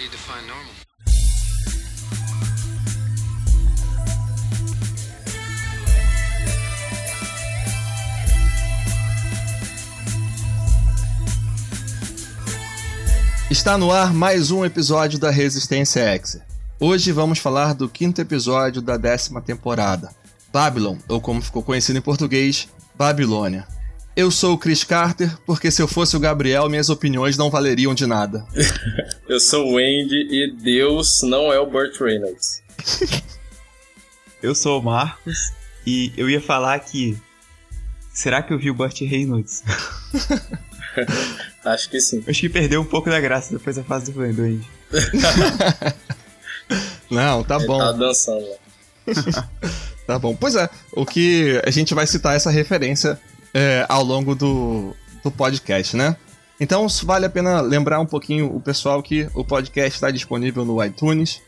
do you define normal? Está no ar mais um episódio da Resistência X. Hoje vamos falar do quinto episódio da décima temporada, Babylon, ou como ficou conhecido em português, Babilônia. Eu sou o Chris Carter, porque se eu fosse o Gabriel, minhas opiniões não valeriam de nada. Eu sou o Andy e Deus não é o Burt Reynolds. Eu sou o Marcos e eu ia falar que. Será que eu vi o Burt Reynolds? Acho que sim. Acho que perdeu um pouco da graça depois da fase do Andy. Não, tá Ele bom. tá dançando lá. Tá bom. Pois é, o que a gente vai citar essa referência é, ao longo do, do podcast, né? Então vale a pena lembrar um pouquinho o pessoal que o podcast está disponível no iTunes,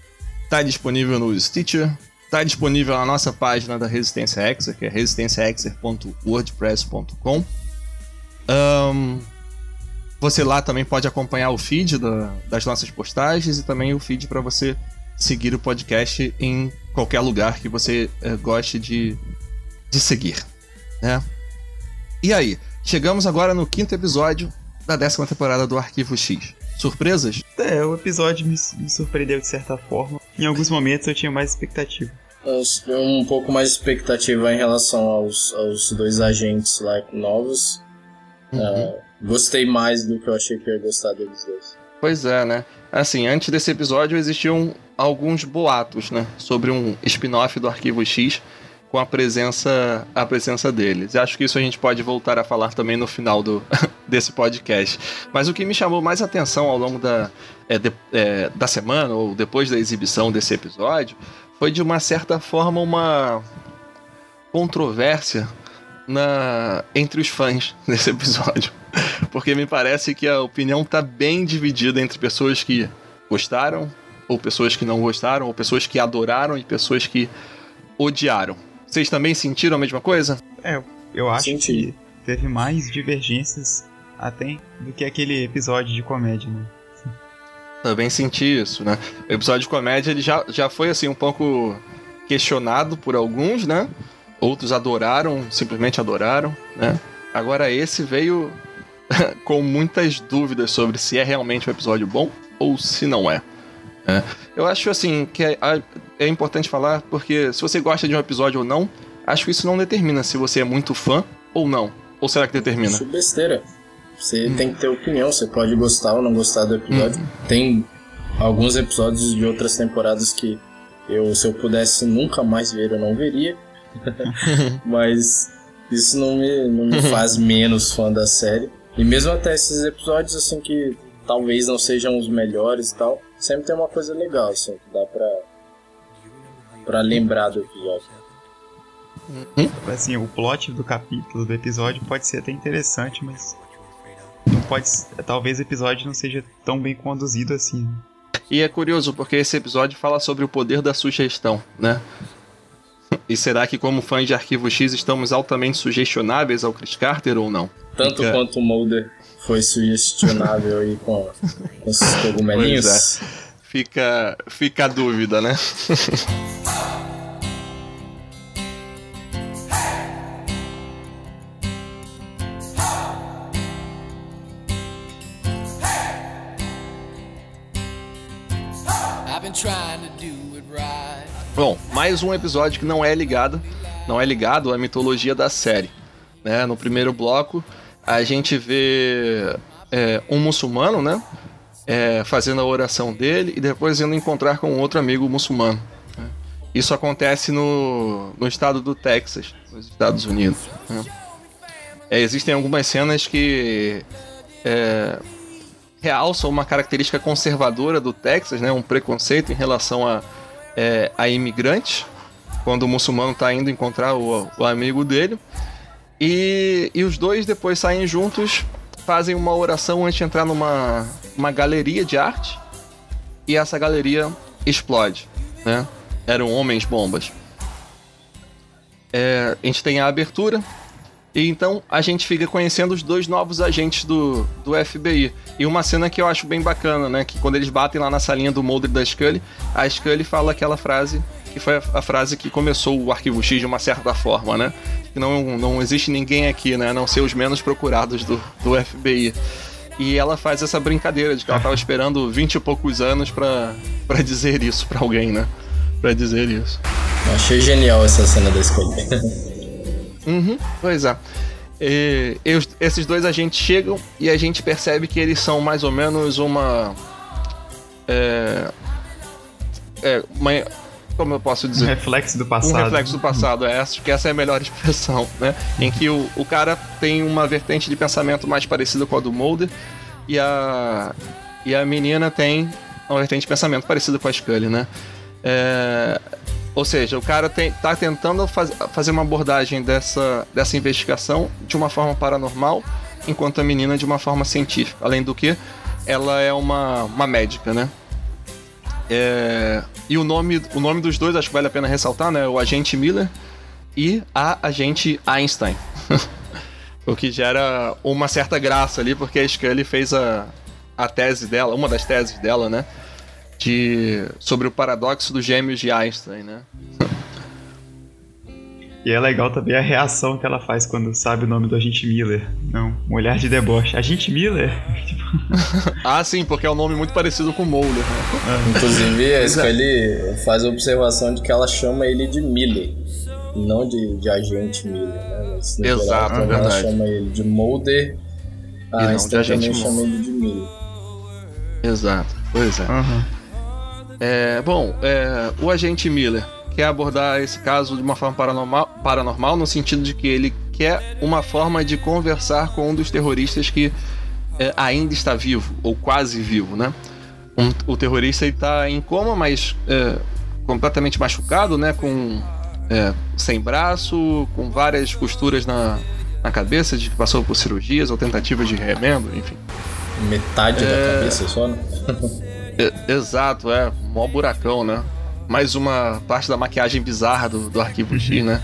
está disponível no Stitcher, está disponível na nossa página da Resistência Exer, que é resistenciaexer.wordpress.com. Ahn, você lá também pode acompanhar o feed da- das nossas postagens e também o feed para você seguir o podcast em qualquer lugar que você eh, goste de, de seguir, né? E aí, chegamos agora no quinto episódio da décima temporada do Arquivo X. Surpresas? É, o episódio me, me surpreendeu de certa forma. Em alguns momentos eu tinha mais expectativa. Uns- Um pouco mais de expectativa em relação aos, aos dois agentes lá novos. Ah, gostei mais do que eu achei que eu ia gostar deles dois. Pois é, né? Assim, antes desse episódio existiam alguns boatos, né? Sobre um spin-off do Arquivo X com a presença, a presença deles. Acho que isso a gente pode voltar a falar também no final do, desse podcast. Mas o que me chamou mais atenção ao longo da, é, de- é, da semana, ou depois da exibição desse episódio, foi de uma certa forma uma controvérsia na, entre os fãs desse episódio. Porque me parece que a opinião tá bem dividida entre pessoas que gostaram, ou pessoas que não gostaram, ou pessoas que adoraram e pessoas que odiaram. Vocês também sentiram a mesma coisa? É, eu acho Senti. que teve mais divergências até do que aquele episódio de comédia, né? Também senti isso, né? O episódio de comédia ele já, já foi assim um pouco questionado por alguns, né? Outros adoraram, simplesmente adoraram, né? Agora esse veio com muitas dúvidas sobre se é realmente um episódio bom ou se não é. Né? Eu acho assim que é, é importante falar porque se você gosta de um episódio ou não, acho que isso não determina se você é muito fã ou não. Ou será que determina? Isso é besteira. Você tem que ter opinião, você pode gostar ou não gostar do episódio. Tem alguns episódios de outras temporadas que eu, se eu pudesse nunca mais ver, eu não veria. Mas isso não me, não me faz menos fã da série. E mesmo até esses episódios, assim, que talvez não sejam os melhores e tal, sempre tem uma coisa legal, assim, que dá pra, pra lembrar do episódio. Assim, o plot do capítulo, do episódio pode ser até interessante, mas não pode, talvez o episódio não seja tão bem conduzido assim. né? E é curioso porque esse episódio fala sobre o poder da sugestão, né? E será que, como fãs de Arquivo X, estamos altamente sugestionáveis ao Chris Carter ou não? Tanto Fica- quanto o Mulder foi sugestionável aí com, com esses cogumelinhos. Pois Fica, fica a dúvida, né? Bom, mais um episódio que não é ligado, não é ligado à mitologia da série. Né? No primeiro bloco, a gente vê é, um muçulmano, né? É, fazendo a oração dele e depois indo encontrar com outro amigo muçulmano. né? Isso acontece no, no estado do Texas, nos Estados Unidos. né? É, existem algumas cenas que é, realçam uma característica conservadora do Texas, né? Um preconceito em relação a, é, a imigrantes, quando o muçulmano está indo encontrar o, o amigo dele. E, e os dois depois saem juntos, fazem uma oração antes de entrar numa uma galeria de arte. E essa galeria explode, né? Eram homens bombas. É, a gente tem a abertura, E então a gente fica conhecendo os dois novos agentes do, do FBI. E uma cena que eu acho bem bacana, né? Que quando eles batem lá na salinha do Mulder da Scully, a Scully fala aquela frase que foi a, a, frase que começou o arquivo X de uma certa forma, né? Que não, não existe ninguém aqui, né? A não ser os menos procurados do, do FBI. E ela faz essa brincadeira de que ela tava esperando 20 e poucos anos para dizer isso para alguém, né? Pra dizer isso. Eu achei genial essa cena da escolha. uhum, pois é. E, e, esses dois agentes chegam e a gente percebe que eles são mais ou menos uma. É, é, uma, como eu posso dizer? Um reflexo do passado. Um reflexo do passado, é, acho que essa é a melhor expressão, né? Em que o, o cara tem uma vertente de pensamento mais parecida com a do Mulder e a, e a menina tem uma vertente de pensamento parecida com a Scully, né? É, ou seja, o cara tem, tá tentando faz, fazer uma abordagem dessa, dessa investigação de uma forma paranormal, enquanto a menina de uma forma científica. Além do que, ela é uma, uma médica, né? É, e o nome, o nome dos dois, acho que vale a pena ressaltar, né? O agente Miller e a agente Einstein. o que gera uma certa graça ali, porque a Scully fez a, a tese dela, uma das teses dela, né? De, sobre o paradoxo dos gêmeos de Einstein, né? E é legal também a reação que ela faz quando sabe o nome do agente Miller. Não, um olhar de deboche. Agente Miller? ah, sim, porque é um nome muito parecido com Mulder. Né? É. Inclusive, a Scully faz a observação de que ela chama ele de Miller, não de, de agente Miller. Né? Mas, Exato, geral, é ela chama ele de Mulder, a Einstein também chama ele de Miller. Exato, pois é. Uhum. é bom, é, o agente Miller quer abordar esse caso de uma forma paranormal, paranormal, no sentido de que ele quer uma forma de conversar com um dos terroristas que é, ainda está vivo, ou quase vivo, né? Um, o terrorista está em coma, mas é, completamente machucado, né? Com é, sem braço, com várias costuras na, na cabeça, de que passou por cirurgias ou tentativas de remendo, enfim. Metade da é. cabeça só, né? É, exato, é. Mó buracão, né? Mais uma parte da maquiagem bizarra do, do arquivo X, né?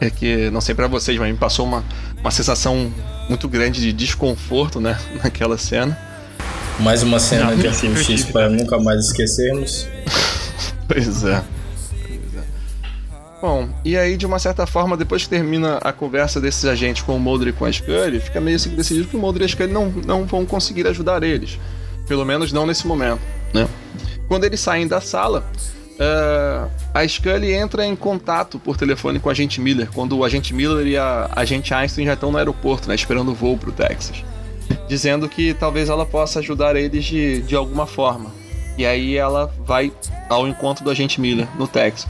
É que, não sei para vocês, mas me passou uma, uma sensação muito grande de desconforto, né? Naquela cena. Mais uma cena não, de arquivo X para nunca mais esquecermos. pois é. Bom, e aí de uma certa forma, depois que termina a conversa desses agentes com o Mulder e com a Scully, fica meio assim decidido que o Mulder e a Scully não, não vão conseguir ajudar eles. Pelo menos não nesse momento, né? Quando eles saem da sala, Uh, a Scully entra em contato por telefone com o agente Miller, quando o agente Miller e a agente Einstein já estão no aeroporto, né, esperando o voo pro Texas. Dizendo que talvez ela possa ajudar eles de, de alguma forma. E aí ela vai ao encontro do agente Miller, no Texas.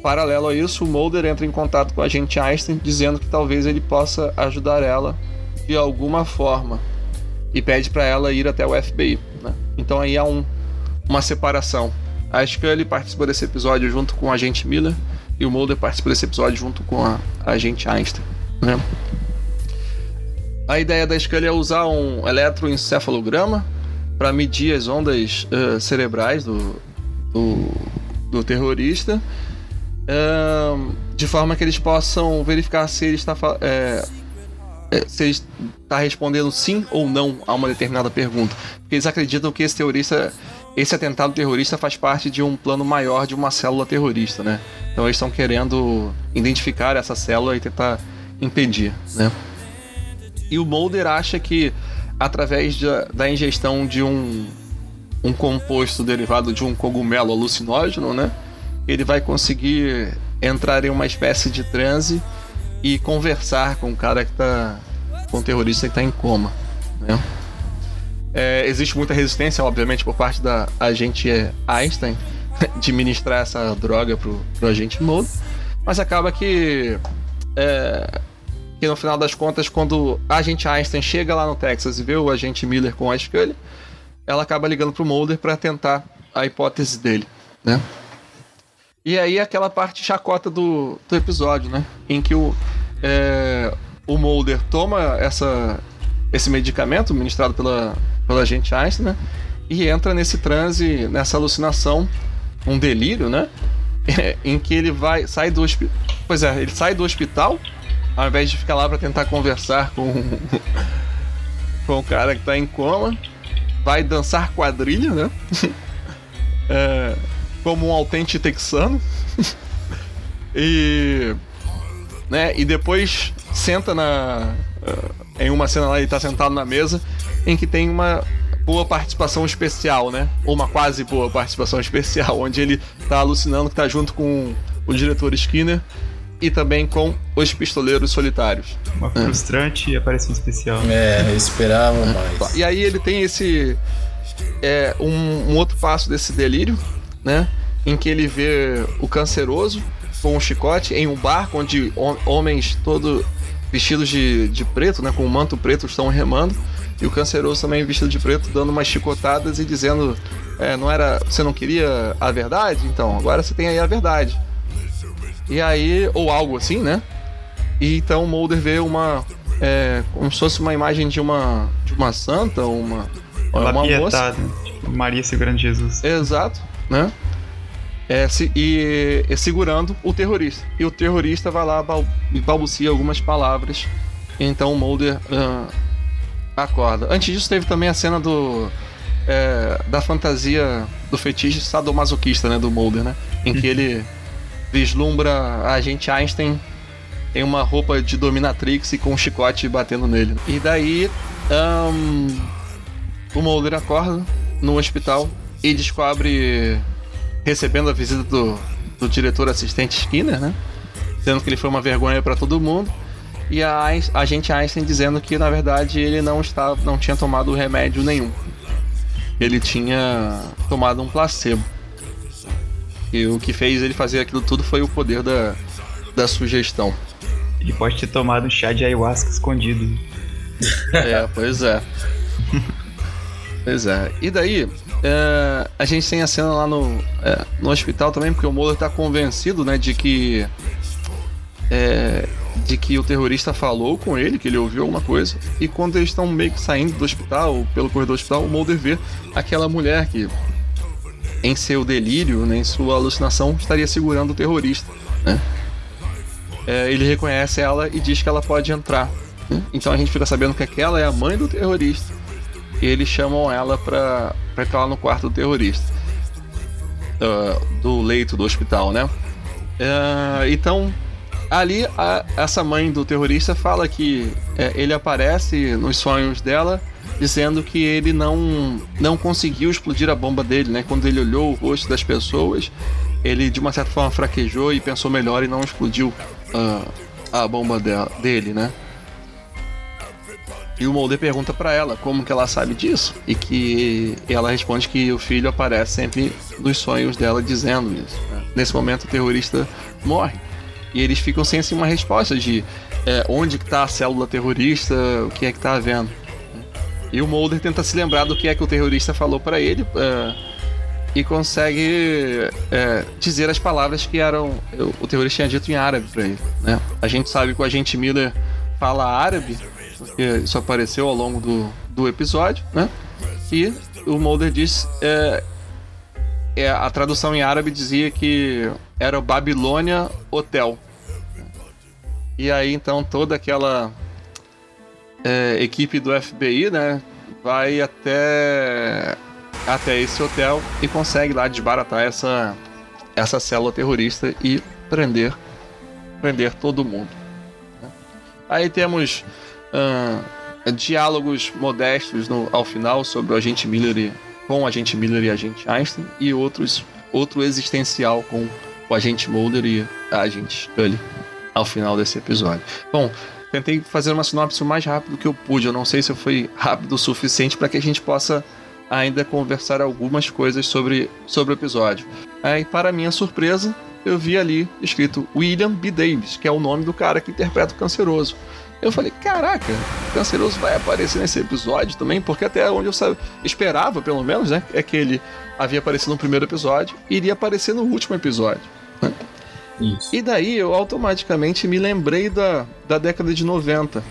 Paralelo a isso, o Mulder entra em contato com o agente Einstein, dizendo que talvez ele possa ajudar ela de alguma forma. E pede para ela ir até o FBI. Né? Então aí há um, uma separação a Scully participa desse episódio junto com o agente Miller e o Mulder participa desse episódio junto com a, a agente Einstein. Né? A ideia da Scully é usar um eletroencefalograma para medir as ondas uh, cerebrais do, do, do terrorista, uh, de forma que eles possam verificar se ele está é, se ele está respondendo sim ou não a uma determinada pergunta. Porque eles acreditam que esse terrorista esse atentado terrorista faz parte de um plano maior de uma célula terrorista, né? Então eles estão querendo identificar essa célula e tentar impedir, né? E o Mulder acha que através de, da ingestão de um, um composto derivado de um cogumelo alucinógeno, né? Ele vai conseguir entrar em uma espécie de transe e conversar com o cara que tá. com o terrorista que está em coma, né? É, existe muita resistência, obviamente, por parte da agente Einstein de ministrar essa droga pro, pro agente Mulder, mas acaba que, é, que no final das contas, quando a agente Einstein chega lá no Texas e vê o agente Miller com a Scully, ela acaba ligando pro Mulder para tentar a hipótese dele, né? E aí aquela parte chacota do, do episódio, né? Em que o, é, o Mulder toma essa, esse medicamento ministrado pela, pela agente Einstein, né? E entra nesse transe, nessa alucinação, um delírio, né? em que ele vai, sai do hospital. Pois é, ele sai do hospital ao invés de ficar lá para tentar conversar com, com o cara que tá em coma, vai dançar quadrilha, né? é, como um autêntico texano. e. Né, e depois senta na. Em uma cena lá, ele tá sentado na mesa, em que tem uma boa participação especial, né? Ou uma quase boa participação especial, onde ele tá alucinando que tá junto com o diretor Skinner e também com os pistoleiros solitários. Uma frustrante é. aparição especial. É, esperava mais. E aí ele tem esse. É, um, um, outro passo desse delírio, né? Em que ele vê o canceroso com um chicote em um barco onde homens todos vestidos de, de preto, né? Com um manto preto estão remando. E o canceroso também vestido de preto dando umas chicotadas e dizendo: é, não era. Você não queria a verdade? Então, agora você tem aí a verdade. E aí, ou algo assim, né? E então o Mulder vê uma. É, como se fosse uma imagem de uma. de uma santa, uma. Uma, uma moça. Maria segurando Jesus. Exato, né? É, se, e, e, segurando o terrorista. E o terrorista vai lá e balbucia algumas palavras. Então o Mulder uh, acorda. Antes disso, teve também a cena do. É, da fantasia do fetiche sadomasoquista, né? Do Mulder, né? Em que ele vislumbra a agente Einstein em uma roupa de dominatrix e com um chicote batendo nele. E daí um, o Mulder acorda no hospital e descobre, recebendo a visita do, do diretor assistente Skinner, né? Dizendo que ele foi uma vergonha para todo mundo. E a, agente Einstein dizendo que na verdade ele não estava, não tinha tomado remédio nenhum. Ele tinha tomado um placebo. E o que fez ele fazer aquilo tudo foi o poder da, da sugestão. Ele pode ter tomado um chá de ayahuasca escondido. É, pois é. pois é. E daí, é, a gente tem a cena lá no, é, no hospital também, porque o Mulder tá convencido, né, de que. É, de que o terrorista falou com ele, que ele ouviu alguma coisa. E quando eles estão meio que saindo do hospital, pelo corredor do hospital, o Mulder vê aquela mulher que em seu delírio, né, em sua alucinação, estaria segurando o terrorista. Né? É, ele reconhece ela e diz que ela pode entrar. Né? Então a gente fica sabendo que aquela é a mãe do terrorista. E eles chamam ela para entrar lá no quarto do terrorista. Uh, do leito do hospital, né? Uh, então, ali, a, essa mãe do terrorista fala que é, ele aparece nos sonhos dela dizendo que ele não, não conseguiu explodir a bomba dele, né? Quando ele olhou o rosto das pessoas, ele de uma certa forma fraquejou e pensou melhor e não explodiu uh, a bomba de, dele, né? E o Mulder pergunta para ela como que ela sabe disso e que ela responde que o filho aparece sempre nos sonhos dela dizendo isso. Né? Nesse momento o terrorista morre e eles ficam sem assim, uma resposta de é, onde que tá a célula terrorista, o que é que tá havendo. E o Mulder tenta se lembrar do que é que o terrorista falou para ele uh, e consegue uh, dizer as palavras que eram o terrorista tinha dito em árabe para ele. Né? A gente sabe que o agente Miller fala árabe, porque isso apareceu ao longo do, do episódio, né? E o Mulder diz é, é, a tradução em árabe dizia que era o Babilônia Hotel. E aí então toda aquela é, equipe do FBI, né, vai até até esse hotel e consegue lá desbaratar essa essa célula terrorista e prender prender todo mundo. Aí temos uh, diálogos modestos no, ao final sobre o agente Miller e, com o agente Miller e o agente Einstein e outros outro existencial com o agente Mulder e a agente Scully ao final desse episódio. Bom, tentei fazer uma sinopse o mais rápido que eu pude. Eu não sei se eu fui rápido o suficiente para que a gente possa ainda conversar algumas coisas sobre, sobre o episódio. Aí, para minha surpresa, eu vi ali escrito William B. Davis, que é o nome do cara que interpreta o Canceroso. Eu falei, caraca, o Canceroso vai aparecer nesse episódio também, porque até onde eu sabe, esperava, pelo menos, né, é que ele havia aparecido no primeiro episódio e iria aparecer no último episódio. Né? Isso. E daí eu automaticamente me lembrei da, da década de 90.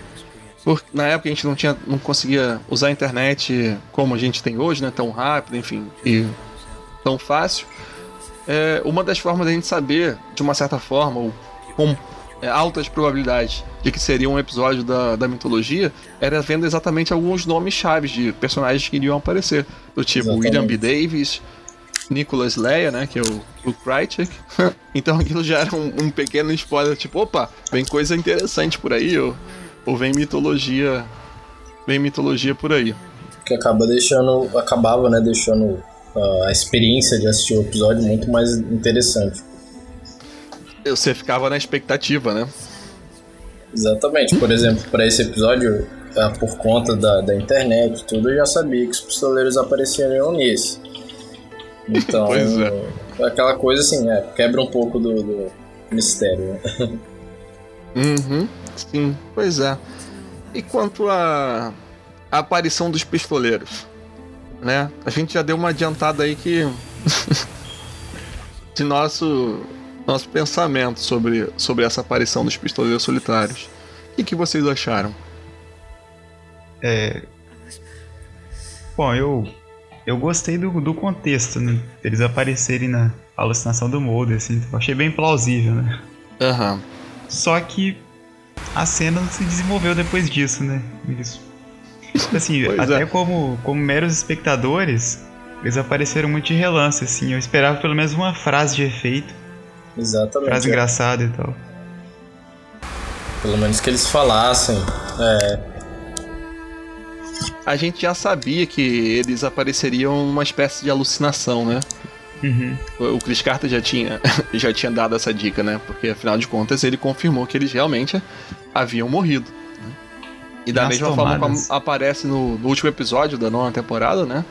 Porque na época a gente não, tinha, não conseguia usar a internet como a gente tem hoje, né? Tão rápido, enfim, e tão fácil. É, uma das formas da gente saber, de uma certa forma, ou é, altas probabilidades de que seria um episódio da, da mitologia, era vendo exatamente alguns nomes chaves de personagens que iriam aparecer. Do tipo Exatamente. William B. Davis, Nicholas Leia, né? Que é o, o Krychek. então aquilo já era um, um pequeno spoiler, tipo, opa, vem coisa interessante por aí, ou, ou vem mitologia. Vem mitologia por aí. Que acaba deixando. Acabava, né, deixando ah, a experiência de assistir o episódio muito mais interessante. Você ficava na expectativa, né? Exatamente. Por exemplo, para esse episódio, ah, por conta da, da internet tudo, eu já sabia que os pistoleiros apareceriam nesse. Então, Pois é. aquela coisa assim, é, quebra um pouco do, do mistério. né? Uhum, sim, pois é. E quanto à à aparição dos pistoleiros, né? A gente já deu uma adiantada aí que de nosso nosso pensamento sobre, sobre essa aparição dos pistoleiros solitários. O que, que vocês acharam? É. Bom, eu. Eu gostei do, do contexto, né? Eles aparecerem na alucinação do Mulder, assim. Eu achei bem plausível, né? Aham. Só que a cena não se desenvolveu depois disso, né? Eles. Assim, Pois até é. como, como meros espectadores, eles apareceram muito de relance, assim. Eu esperava pelo menos uma frase de efeito, Exatamente. frase é. engraçada e tal. Pelo menos que eles falassem. É, A gente já sabia que eles apareceriam numa espécie de alucinação, né? Uhum. O Chris Carter já tinha, já tinha dado essa dica, né? Porque afinal de contas ele confirmou que eles realmente haviam morrido. né? E da Nas mesma forma tomadas. como aparece no, no último episódio da nona temporada, né?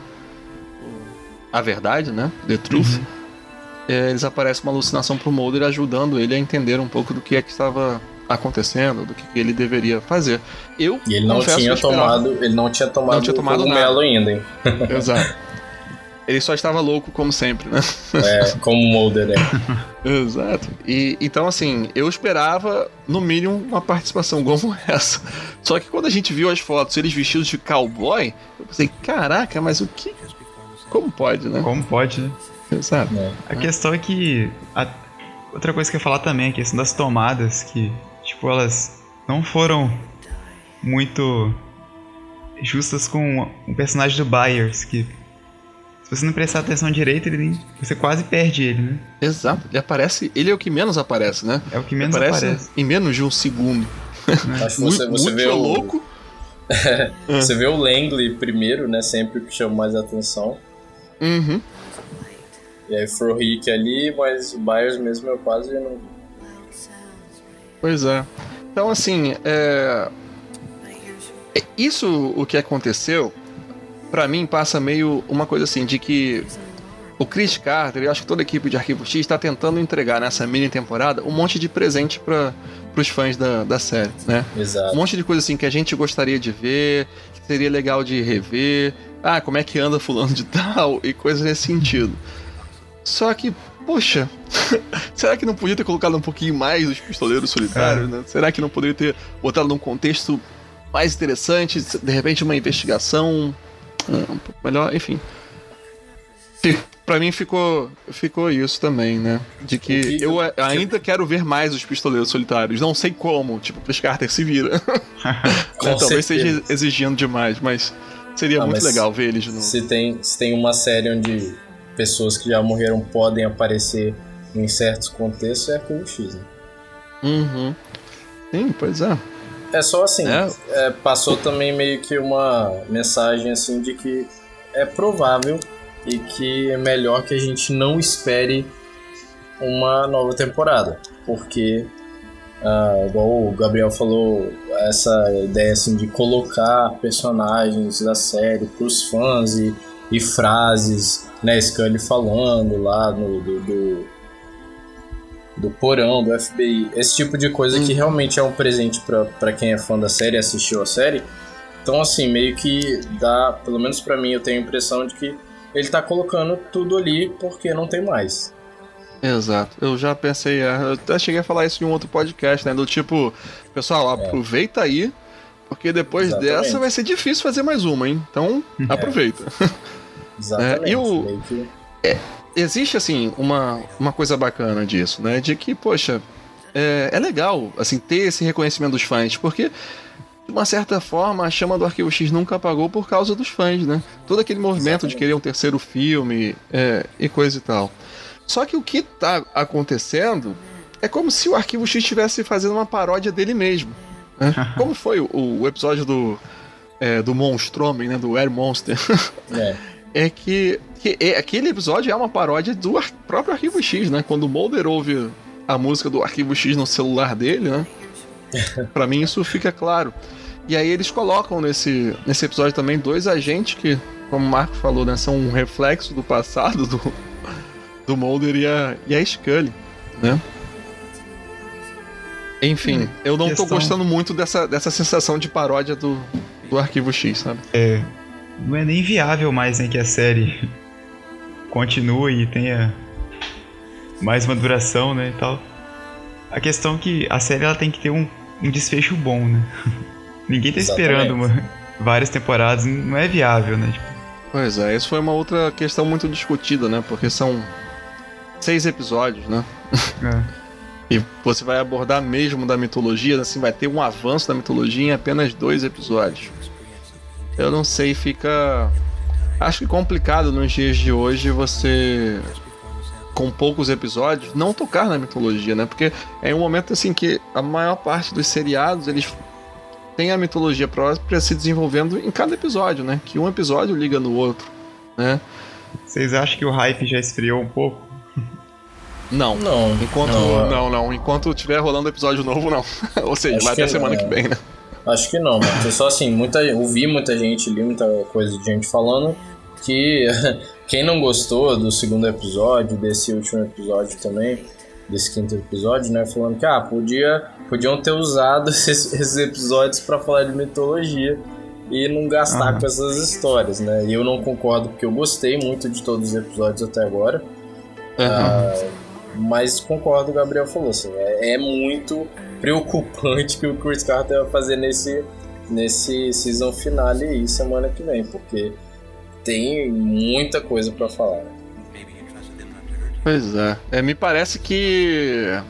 A verdade, né? The Truth. É, eles aparecem uma alucinação pro Mulder ajudando ele a entender um pouco do que é que estava acontecendo, do que, ele deveria fazer. Eu e ele não tinha esperava- tomado. Ele não tinha tomado, Não tinha tomado cogumelo ainda, hein? Exato. Ele só estava louco como sempre, né? É, como o Mulder, né? Exato. E então assim, eu esperava no mínimo uma participação como essa. Só que quando a gente viu as fotos, eles vestidos de cowboy, eu pensei, caraca, mas o que? Como pode, né? Como pode, né? Exato. É. A questão é que. a- Outra coisa que eu ia falar também, a questão das tomadas, que, tipo, elas não foram muito justas com o personagem do Byers, que se você não prestar atenção direito, ele nem- você quase perde ele, né? Exato. Ele aparece, ele é o que menos aparece, né? É o que menos Ele aparece, aparece. em menos de um segundo. Acho que Muito, você, você muito vê o, louco. Você vê o Langley primeiro, né? Sempre que chama mais atenção. Uhum. E aí Frohick ali, mas o Byers mesmo eu quase não. Pois é. Então, assim, é... é- Isso, o que aconteceu, pra mim passa meio uma coisa assim, de que o Chris Carter, eu acho que toda a equipe de Arquivo X está tentando entregar nessa mini temporada um monte de presente para os fãs da, da série, né? Um Exato. monte de coisa assim que a gente gostaria de ver, que seria legal de rever. Ah, como é que anda fulano de tal e coisas nesse sentido. Só que, poxa, será que não podia ter colocado um pouquinho mais os pistoleiros solitários, né? Será que não poderia ter botado num contexto mais interessante, de repente uma investigação ah, um pouco melhor, enfim. Fi- Pra mim ficou, ficou isso também, né? De que que- eu ainda quero ver mais os pistoleiros solitários. Não sei como, tipo, Chris Carter se vira. Né, Talvez certeza. esteja exigindo demais, mas seria Ah, muito mas legal ver eles de novo. Se tem, se tem uma série onde pessoas que já morreram podem aparecer em certos contextos, é Arquivo X. Né? Uhum. Sim, pois é. É só assim, É. é, passou também meio que uma mensagem assim de que é provável e que é melhor que a gente não espere uma nova temporada, porque ah, igual o Gabriel falou, essa ideia assim de colocar personagens da série para os fãs e, e frases, né, Scully falando lá no do, do do porão, do FBI, esse tipo de coisa que Uhum. realmente é um presente pra pra quem é fã da série, assistiu a série. Então, assim, meio que dá, pelo menos pra mim, eu tenho a impressão de que ele tá colocando tudo ali porque não tem mais. Exato. Eu já pensei, é, eu até cheguei a falar isso em um outro podcast, né? Do tipo, pessoal, aproveita aí, porque depois Exatamente. dessa vai ser difícil fazer mais uma, hein? Então, aproveita. Exatamente. É, e o- que- Existe, assim, uma, uma coisa bacana disso, né? De que, poxa, é, é legal, assim, ter esse reconhecimento dos fãs, porque de uma certa forma, a chama do Arquivo X nunca apagou por causa dos fãs, né? Todo aquele movimento Exatamente. de querer um terceiro filme é, e coisa e tal. Só que o que tá acontecendo é como se o Arquivo X estivesse fazendo uma paródia dele mesmo. Né? como foi o, o episódio do, é, do Monstromem, né? Do Air Monster. É. é que, que é, aquele episódio é uma paródia do ar, próprio Arquivo X, né? Quando o Mulder ouve a música do Arquivo X no celular dele, né? para mim isso fica claro. E aí eles colocam nesse, nesse episódio também dois agentes que, como o Marco falou, né, são um reflexo do passado do, do Mulder e a, e a Scully, né? Enfim, hum, eu não questão... tô gostando muito dessa, dessa sensação de paródia do, do Arquivo X, sabe? É. Não é nem viável mais né, que a série continue e tenha mais uma duração, né, e tal. A questão é que a série ela tem que ter um, um desfecho bom, né? Ninguém tá Exatamente. esperando uma, várias temporadas, não é viável, né? Tipo... Pois é, isso foi uma outra questão muito discutida, né? Porque são seis episódios, né? É. e você vai abordar mesmo da mitologia, assim, vai ter um avanço da mitologia em apenas dois episódios. Eu não sei, fica. Acho que complicado nos dias de hoje você com poucos episódios, não tocar na mitologia, né? Porque é um momento assim que a maior parte dos seriados eles tem a mitologia própria se desenvolvendo em cada episódio, né? Que um episódio liga no outro, né? Vocês acham que o hype já esfriou um pouco? Não. Não. Enquanto não, não, não. Enquanto tiver rolando episódio novo, não. Ou seja, vai até semana que vem, né? Acho que não, mano. Só assim, muita, ouvi muita gente, li muita coisa de gente falando que quem não gostou do segundo episódio, desse último episódio também, desse quinto episódio, né? Falando que ah, podia, podiam ter usado esses, esses episódios para falar de mitologia e não gastar uhum. com essas histórias, né? E eu não concordo porque eu gostei muito de todos os episódios até agora. Uhum. Uh, mas concordo, o Gabriel falou assim, é, é, muito preocupante que o Chris Carter vai fazer nesse nesse season finale aí semana que vem, porque tem muita coisa para falar. Pois é. é. Me parece que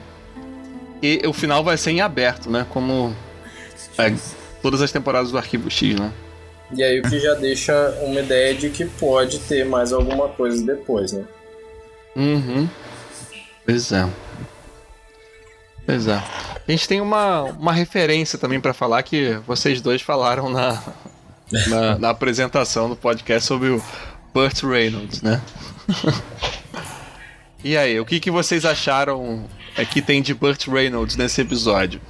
e o final vai ser em aberto, né? Como é, todas as temporadas do Arquivo X, né? E aí o que já deixa uma ideia de que pode ter mais alguma coisa depois, né? Uhum. Pois é. Pois é. A gente tem uma, uma referência também para falar que vocês dois falaram na, na, na apresentação do podcast sobre o Burt Reynolds, né? e aí, o que, que vocês acharam é que tem de Burt Reynolds nesse episódio?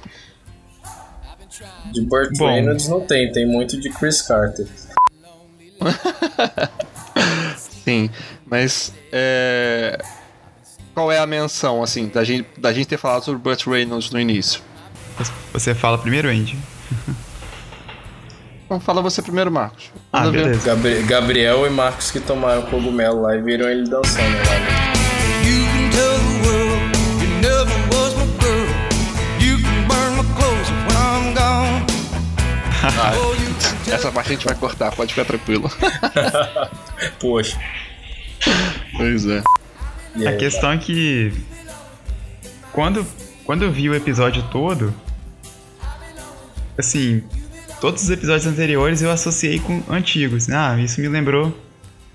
De Burt Bom. Reynolds não tem, tem muito de Chris Carter. Sim, mas é... qual é a menção, assim, da gente, da gente ter falado sobre Burt Reynolds no início? Você fala primeiro, Andy? Então fala você primeiro, Marcos. Ah, beleza. Gabri Gabriel e Marcos que tomaram cogumelo lá e viram ele dançando lá. Né? Ah, essa parte a gente vai cortar, pode ficar tranquilo. Poxa. Pois é. A questão é que quando, quando eu vi o episódio todo, assim, todos os episódios anteriores eu associei com antigos. Ah, isso me lembrou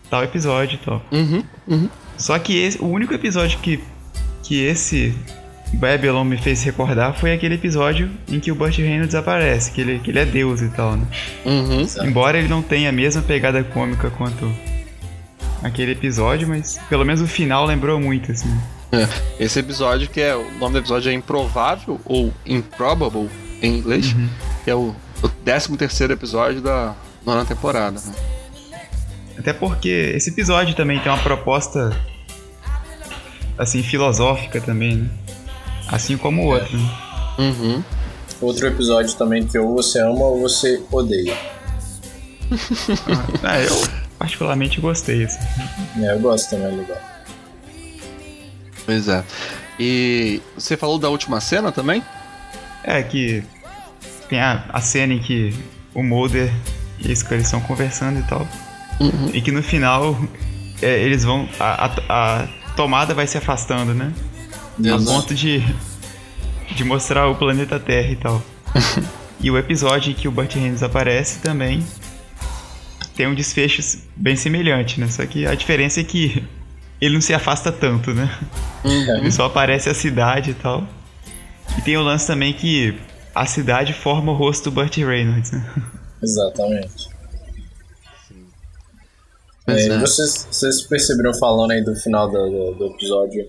tal episódio e tal. Uhum, uhum. Só que esse, o único episódio que, que esse Babylon me fez recordar foi aquele episódio em que o Burt Reynolds aparece, que ele, que ele é Deus e tal, né? Uhum. Embora ele não tenha a mesma pegada cômica quanto aquele episódio, mas pelo menos o final lembrou muito, assim. É, esse episódio, que é. O nome do episódio é Improvável ou Improbable em inglês, uhum. que é o o 13 terceiro episódio da nona temporada. Né? Até porque esse episódio também tem uma proposta assim filosófica também, né? Assim como o outro. Né? Uhum. Outro episódio também que ou você ama ou você odeia. ah, é, eu particularmente gostei. Assim. É, eu gosto também, é legal. Pois é. E você falou da última cena também? É que tem a, a cena em que o Mulder e a Scully estão conversando e tal. Uhum. E que no final é, eles vão. A, a, a, tomada vai se afastando, né? Exato. A ponto de. de mostrar o planeta Terra e tal. e o episódio em que o Burt Reynolds aparece também tem um desfecho bem semelhante, né? Só que a diferença é que ele não se afasta tanto, né? Ele só aparece a cidade e tal. E tem o lance também que a cidade forma o rosto do Burt Reynolds, né? Exatamente. É, é. Vocês, vocês perceberam falando aí do final do, do, do episódio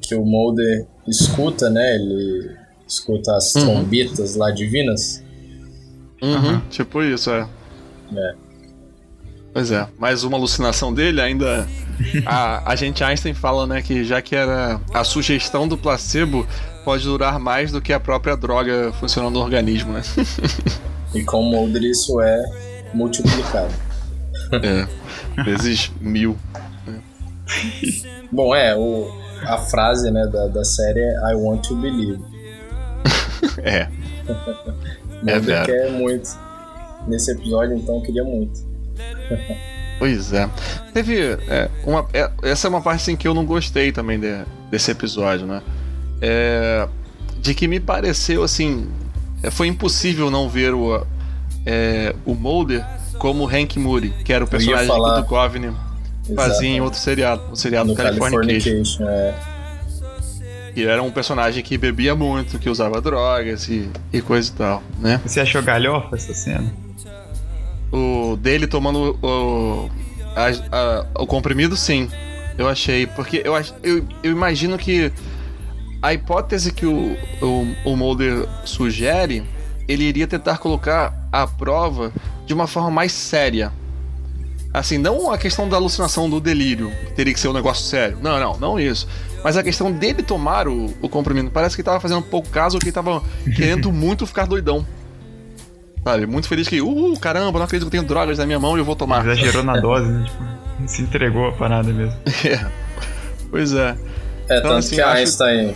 que o Mulder escuta, né? Ele escuta as trombetas lá divinas. Uhum, Tipo isso, é. É. Pois é, mais uma alucinação dele, ainda. A, a gente Einstein fala, né, que já que era a sugestão do placebo pode durar mais do que a própria droga funcionando no organismo, né? E com o Mulder isso é multiplicado. É. Vezes mil. Bom, é, o, a frase né, da, da série é I want to believe. É. Mulder verdade. quer muito. Nesse episódio, então, eu queria muito. Pois é. Teve. é, uma, é, essa é uma parte assim, que eu não gostei também de- desse episódio, né? É, de que me pareceu assim. é, Foi impossível não ver o, é, o Mulder como Hank Moody, que era o personagem falar- que o Duchovny fazia em outro seriado, o seriado No Californication. Californication, é. Que era um personagem que bebia muito, que usava drogas e, e coisa e tal, né? Você achou galhofa essa cena? O dele tomando o, a- a- o comprimido, sim. Eu achei. Porque eu, eu, eu imagino que a hipótese que o, o, o Mulder sugere, ele iria tentar colocar à prova de uma forma mais séria. Assim, não a questão da alucinação do delírio, que teria que ser um negócio sério. Não, não, não isso. Mas a questão dele tomar o, o comprimido. Parece que ele tava fazendo pouco caso, que ele tava querendo muito ficar doidão. Sabe, muito feliz que, uh, caramba, não acredito que eu tenho drogas na minha mão e eu vou tomar. Exagerou na dose, né? Tipo, se entregou a parada mesmo. É. Pois é. É, Então, tanto assim, que a acho- Einstein,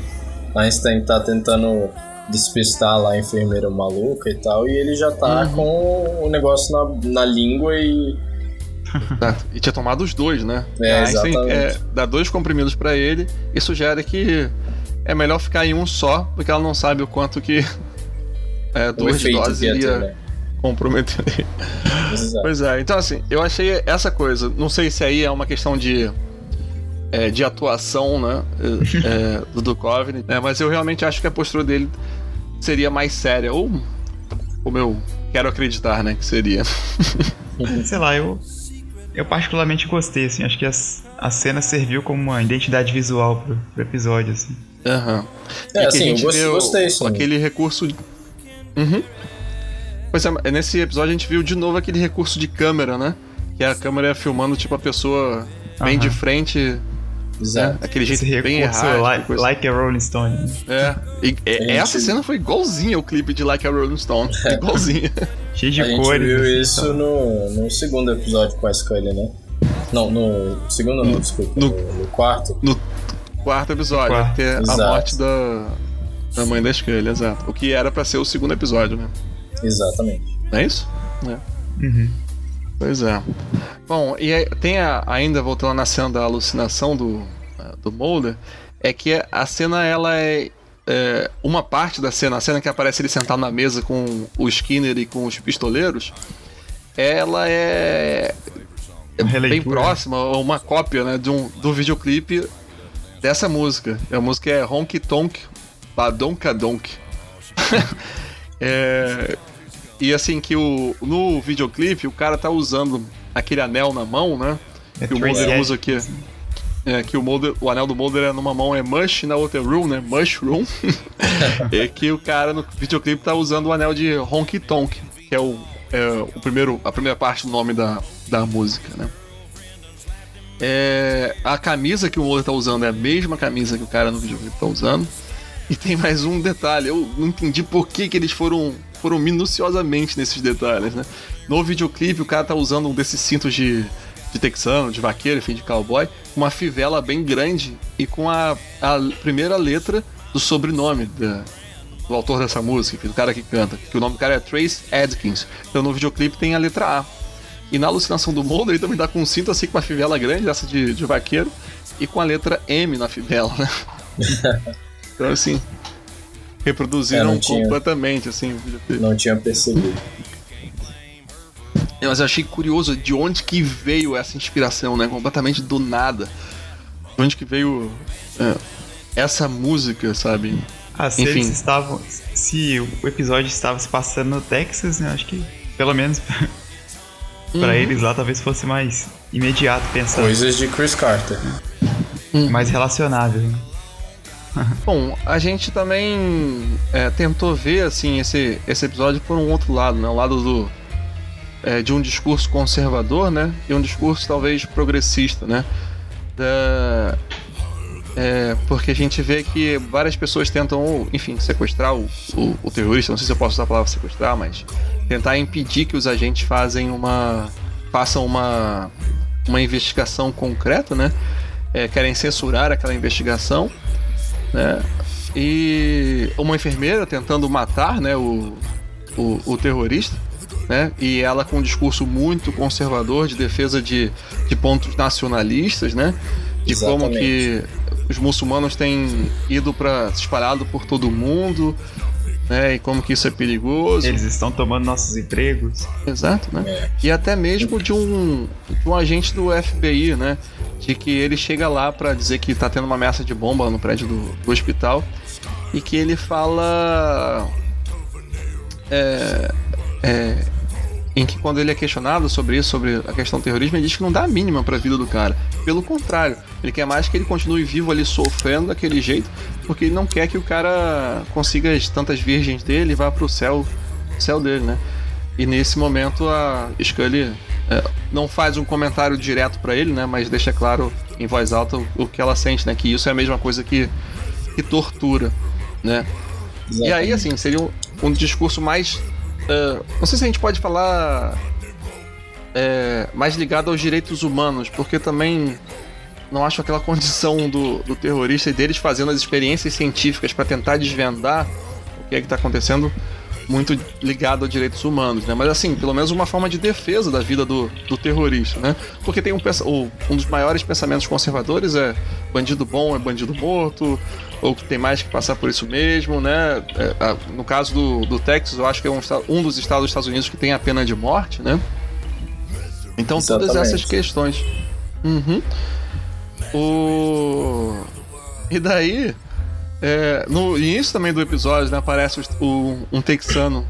a Einstein tá tentando despistar lá a enfermeira maluca e tal, e ele já tá Uhum. com o negócio na, na língua e. Tá, E tinha tomado os dois, né? É, A Einstein, exatamente. é, dá dois comprimidos pra ele e sugere que é melhor ficar em um só, porque ela não sabe o quanto que é, duas doses ia né? comprometer. Exato. Pois é, então assim, eu achei essa coisa. Não sei se aí é uma questão de. é, de atuação, né? é, é, do Duchovny, né, mas eu realmente acho que a postura dele seria mais séria. Ou como eu quero acreditar, né? Que seria. Sei lá, eu. Eu particularmente gostei, assim. Acho que as, a cena serviu como uma identidade visual pro, pro episódio, assim. Aham. É, E que a assim, eu gostei, gostei sim. Aquele recurso. Uhum. Pois é, nesse episódio a gente viu de novo aquele recurso de câmera, né? Que a câmera ia filmando, tipo, a pessoa bem Aham. de frente, né? Exato. Aquele jeito Esse bem errado. like, like a Rolling Stone. né? É. E, e- Gente. Essa cena foi igualzinha ao clipe de Like a Rolling Stone. Igualzinha. Cheio de A gente cores. viu assim, isso tal. no, no segundo episódio com a Scully, né? Não, no segundo não, desculpa. no- No, no quarto. No quarto episódio, Quarto. que é a morte da, da mãe da Scully, exato. O que era pra ser o segundo episódio, né? Exatamente. Não é isso? É. Uhum. Pois é. Bom, e aí, tem a- ainda voltando na cena da alucinação do, eh, do Mulder, é que a cena ela é, é, uma parte da cena, a cena que aparece ele sentado na mesa com o Skinner e com os pistoleiros, ela é, é bem releitura. próxima, uma cópia, né, de um, do videoclipe dessa música. A música é Honky Tonk Badonka Donk. é, e assim que o no videoclipe o cara tá usando aquele anel na mão, né? É que o Mulder usa aqui. É, que o, Mulder, o anel do Mulder é numa mão é mush, na outra é room, né? Mushroom. é que o cara no videoclipe tá usando o anel de Honky Tonk, que é o, é o primeiro, a primeira parte do nome da, da música, né? É, a camisa que o Mulder tá usando é a mesma camisa que o cara no videoclipe tá usando. E tem mais um detalhe, eu não entendi por que, que eles foram, foram minuciosamente nesses detalhes, né? No videoclipe o cara tá usando um desses cintos de, de texano, de vaqueiro, enfim, de cowboy, uma fivela bem grande e com a, a primeira letra do sobrenome da- do autor dessa música, do cara que canta, que o nome do cara é Trace Adkins. Então no videoclipe tem a letra A. E na alucinação do Mulder ele também dá com um cinto assim com uma fivela grande, essa de, de vaqueiro, e com a letra M na fivela, né? então assim. reproduziram É, tinha. completamente, assim. Não tinha percebido. Mas eu achei curioso de onde que veio essa inspiração, né? Completamente do nada. De onde que veio é, essa música, sabe? Ah, se Enfim. eles estavam. Se o episódio estava se passando no Texas, né? Acho que pelo menos pra Uhum. eles lá talvez fosse mais imediato pensar. Coisas de Chris Carter. Mais relacionável. né? Bom, a gente também é, tentou ver assim esse, esse episódio por um outro lado, né? O lado do é, de um discurso conservador, né? E um discurso talvez progressista, né? Da, é, porque a gente vê que várias pessoas tentam, enfim, sequestrar o, o, o terrorista. Não sei se eu posso usar a palavra sequestrar, mas tentar impedir que os agentes fazem uma, façam uma, uma investigação concreta, né? É, querem censurar aquela investigação né? E uma enfermeira tentando matar, né, o, o, o terrorista, né? E ela com um discurso muito conservador de defesa de, de pontos nacionalistas, né? De como Exatamente. que os muçulmanos têm ido para espalhado por todo o mundo, né? E como que isso é perigoso. Eles estão tomando nossos empregos. Exato, né? É. E até mesmo de um, de um agente do FBI, né? De que ele chega lá pra dizer que tá tendo uma ameaça de bomba no prédio do, do hospital e que ele fala. É, é, em que quando ele é questionado sobre isso, sobre a questão do terrorismo, ele diz que não dá a mínima pra vida do cara. Pelo contrário, ele quer mais que ele continue vivo ali sofrendo daquele jeito, porque ele não quer que o cara consiga as tantas virgens dele e vá pro céu, céu dele, né? E nesse momento a Scully é, não faz um comentário direto pra ele, né? Mas deixa claro em voz alta o, o que ela sente, né? Que isso é a mesma coisa que, que tortura, né? E aí, assim, seria um, um discurso mais. eh, não sei se a gente pode falar. eh, mais ligado aos direitos humanos, porque também não acho aquela condição do, do terrorista e deles fazendo as experiências científicas para tentar desvendar o que é que tá acontecendo muito ligado a direitos humanos, né? Mas assim, pelo menos uma forma de defesa da vida do, do terrorista, né? Porque tem um, um dos maiores pensamentos conservadores é bandido bom é bandido morto, ou que tem mais que passar por isso mesmo, né? É, no caso do, do Texas, eu acho que é um, um dos estados dos Estados Unidos que tem a pena de morte, né? Então todas Exatamente. essas questões. Uhum. O... E daí, é, no início também do episódio, né, aparece o- um texano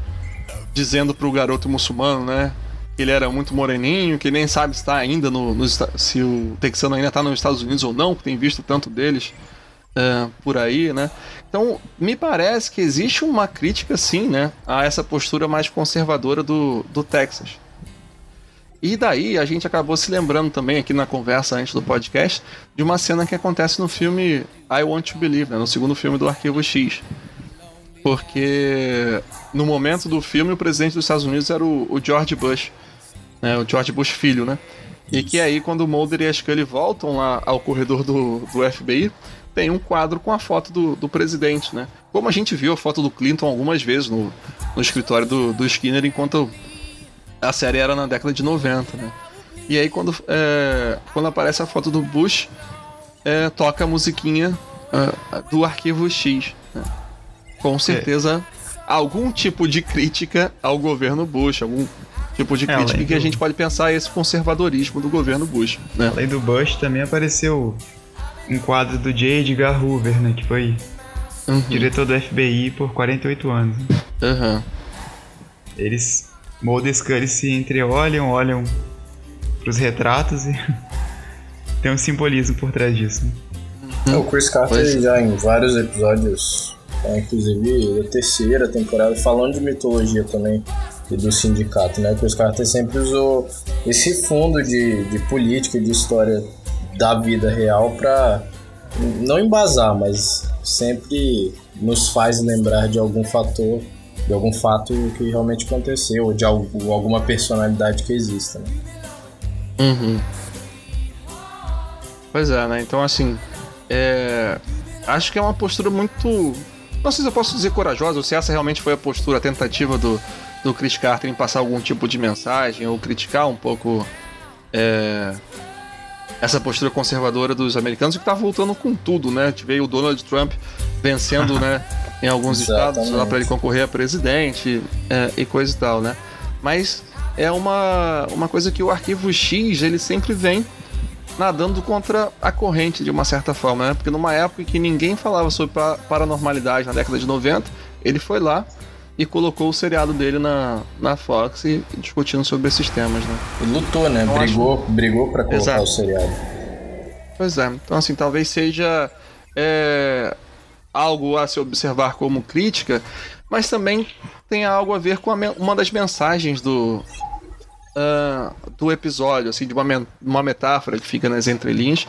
dizendo pro garoto muçulmano, né, que ele era muito moreninho, que nem sabe se tá ainda no, Esta- se o texano ainda tá nos Estados Unidos ou não, que tem visto tanto deles é, por aí, né. Então, me parece que existe uma crítica, sim, né, a essa postura mais conservadora do, do Texas. E daí a gente acabou se lembrando também aqui na conversa antes do podcast de uma cena que acontece no filme I Want to Believe, né, no segundo filme do Arquivo X. Porque no momento do filme o presidente dos Estados Unidos era o, o George Bush, né, o George Bush filho, né? E que aí quando o Mulder e a Scully voltam lá ao corredor do, do FBI, tem um quadro com a foto do, do presidente, né? Como a gente viu a foto do Clinton algumas vezes no, no escritório do, do Skinner enquanto a série era na década de 90, né? E aí quando, é, quando aparece a foto do Bush, é, toca a musiquinha é, do arquivo X. né? Com certeza algum tipo de crítica ao governo Bush, algum tipo de É, crítica que a do- gente pode pensar esse conservadorismo do governo Bush, né? Além do Bush, também apareceu um quadro do J. Edgar Hoover, né? Que foi Uhum. diretor do FBI por 48 anos. Aham. Eles, Mulder e Scully se entreolham, olham pros retratos e tem um simbolismo por trás disso. né? O Chris Carter Pois. já em vários episódios, é, inclusive da terceira temporada, falando de mitologia também e do sindicato, né? O Chris Carter sempre usou esse fundo de, de política e de história da vida real pra não embasar, mas sempre nos faz lembrar de algum fator, de algum fato que realmente aconteceu, ou de algo, alguma personalidade que exista, né? Uhum. Pois é, né? Então, assim, é... acho que é uma postura muito. Não sei se eu posso dizer corajosa, ou se essa realmente foi a postura, a tentativa do, do Chris Carter em passar algum tipo de mensagem, ou criticar um pouco é, essa postura conservadora dos americanos, que tá voltando com tudo, né? Veio o Donald Trump vencendo, né? Em alguns Exatamente. estados, lá para ele concorrer a presidente é, e coisa e tal, né? Mas é uma, uma coisa que o arquivo X ele sempre vem nadando contra a corrente de uma certa forma, né? Porque numa época em que ninguém falava sobre pa- paranormalidade na década de 90, ele foi lá e colocou o seriado dele na, na Fox e discutindo sobre esses temas, né? E lutou, né? Eu brigou, brigou pra colocar Exato. o seriado. Pois é, então assim, talvez seja é, algo a se observar como crítica, mas também tem algo a ver com a uma das mensagens do, ah, do episódio, assim, de uma, uma metáfora que fica nas entrelinhas,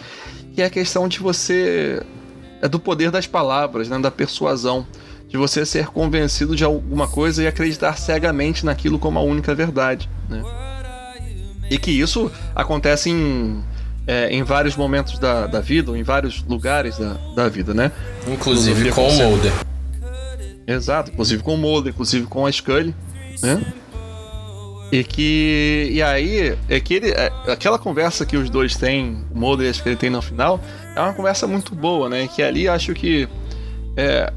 que é a questão de você. É do poder das palavras, né, da persuasão. De você ser convencido de alguma coisa e acreditar cegamente naquilo como a única verdade. Né? E que isso acontece em, é, em vários momentos da, da vida, ou em vários lugares da, da vida, né? Inclusive com o. Mulder. Exato, inclusive com o Mulder, inclusive com a Scully, né? E que. E aí, é que ele, é, aquela conversa que os dois têm, o Mulder e a Scully têm no final, é uma conversa muito boa, né? Que ali acho que. É,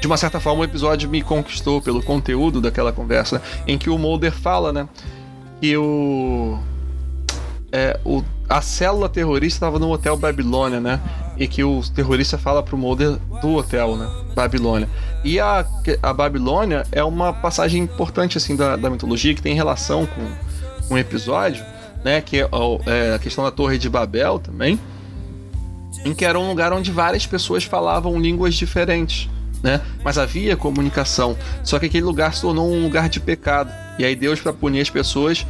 de uma certa forma, o episódio me conquistou pelo conteúdo daquela conversa, em que o Mulder fala, né? Que o. É, o a célula terrorista estava no hotel Babilônia, né? E que o terrorista fala pro Mulder do hotel, né? Babilônia. E a, a Babilônia é uma passagem importante, assim, da, da mitologia que tem relação com, o episódio, né? Que é, é a questão da Torre de Babel também. Em que era um lugar onde várias pessoas falavam línguas diferentes. Né? Mas havia comunicação. Só que aquele lugar se tornou um lugar de pecado. E aí Deus, para punir as pessoas,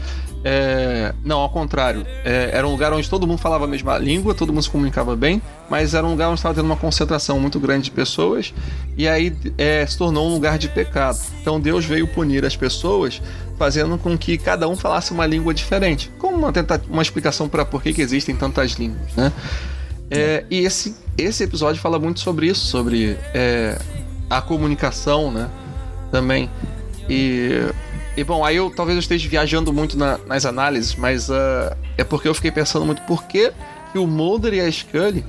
é, Não, ao contrário. É, era um lugar onde todo mundo falava a mesma língua, todo mundo se comunicava bem, mas era um lugar onde estava tendo uma concentração muito grande de pessoas, e aí é, se tornou um lugar de pecado. Então Deus veio punir as pessoas, fazendo com que cada um falasse uma língua diferente. Como uma, uma explicação para por que, que existem tantas línguas, né? É, e esse, esse episódio fala muito sobre isso, sobre é, a comunicação, né? Também. E, e bom, aí eu talvez eu esteja viajando muito na- nas análises, mas ah, é porque eu fiquei pensando muito por que, que o Mulder e a Scully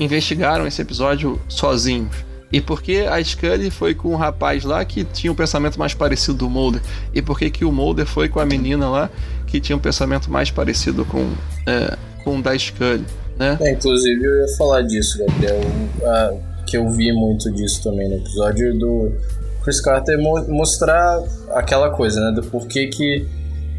investigaram esse episódio sozinhos. E por que a Scully foi com o rapaz lá que tinha um pensamento mais parecido do Mulder? E por que, que o Mulder foi com a menina lá que tinha um pensamento mais parecido com, é, com o da Scully, né? É, inclusive eu ia falar disso, Gabriel, ah, que eu vi muito disso também no episódio do Chris Carter mo- mostrar aquela coisa, né, do porquê que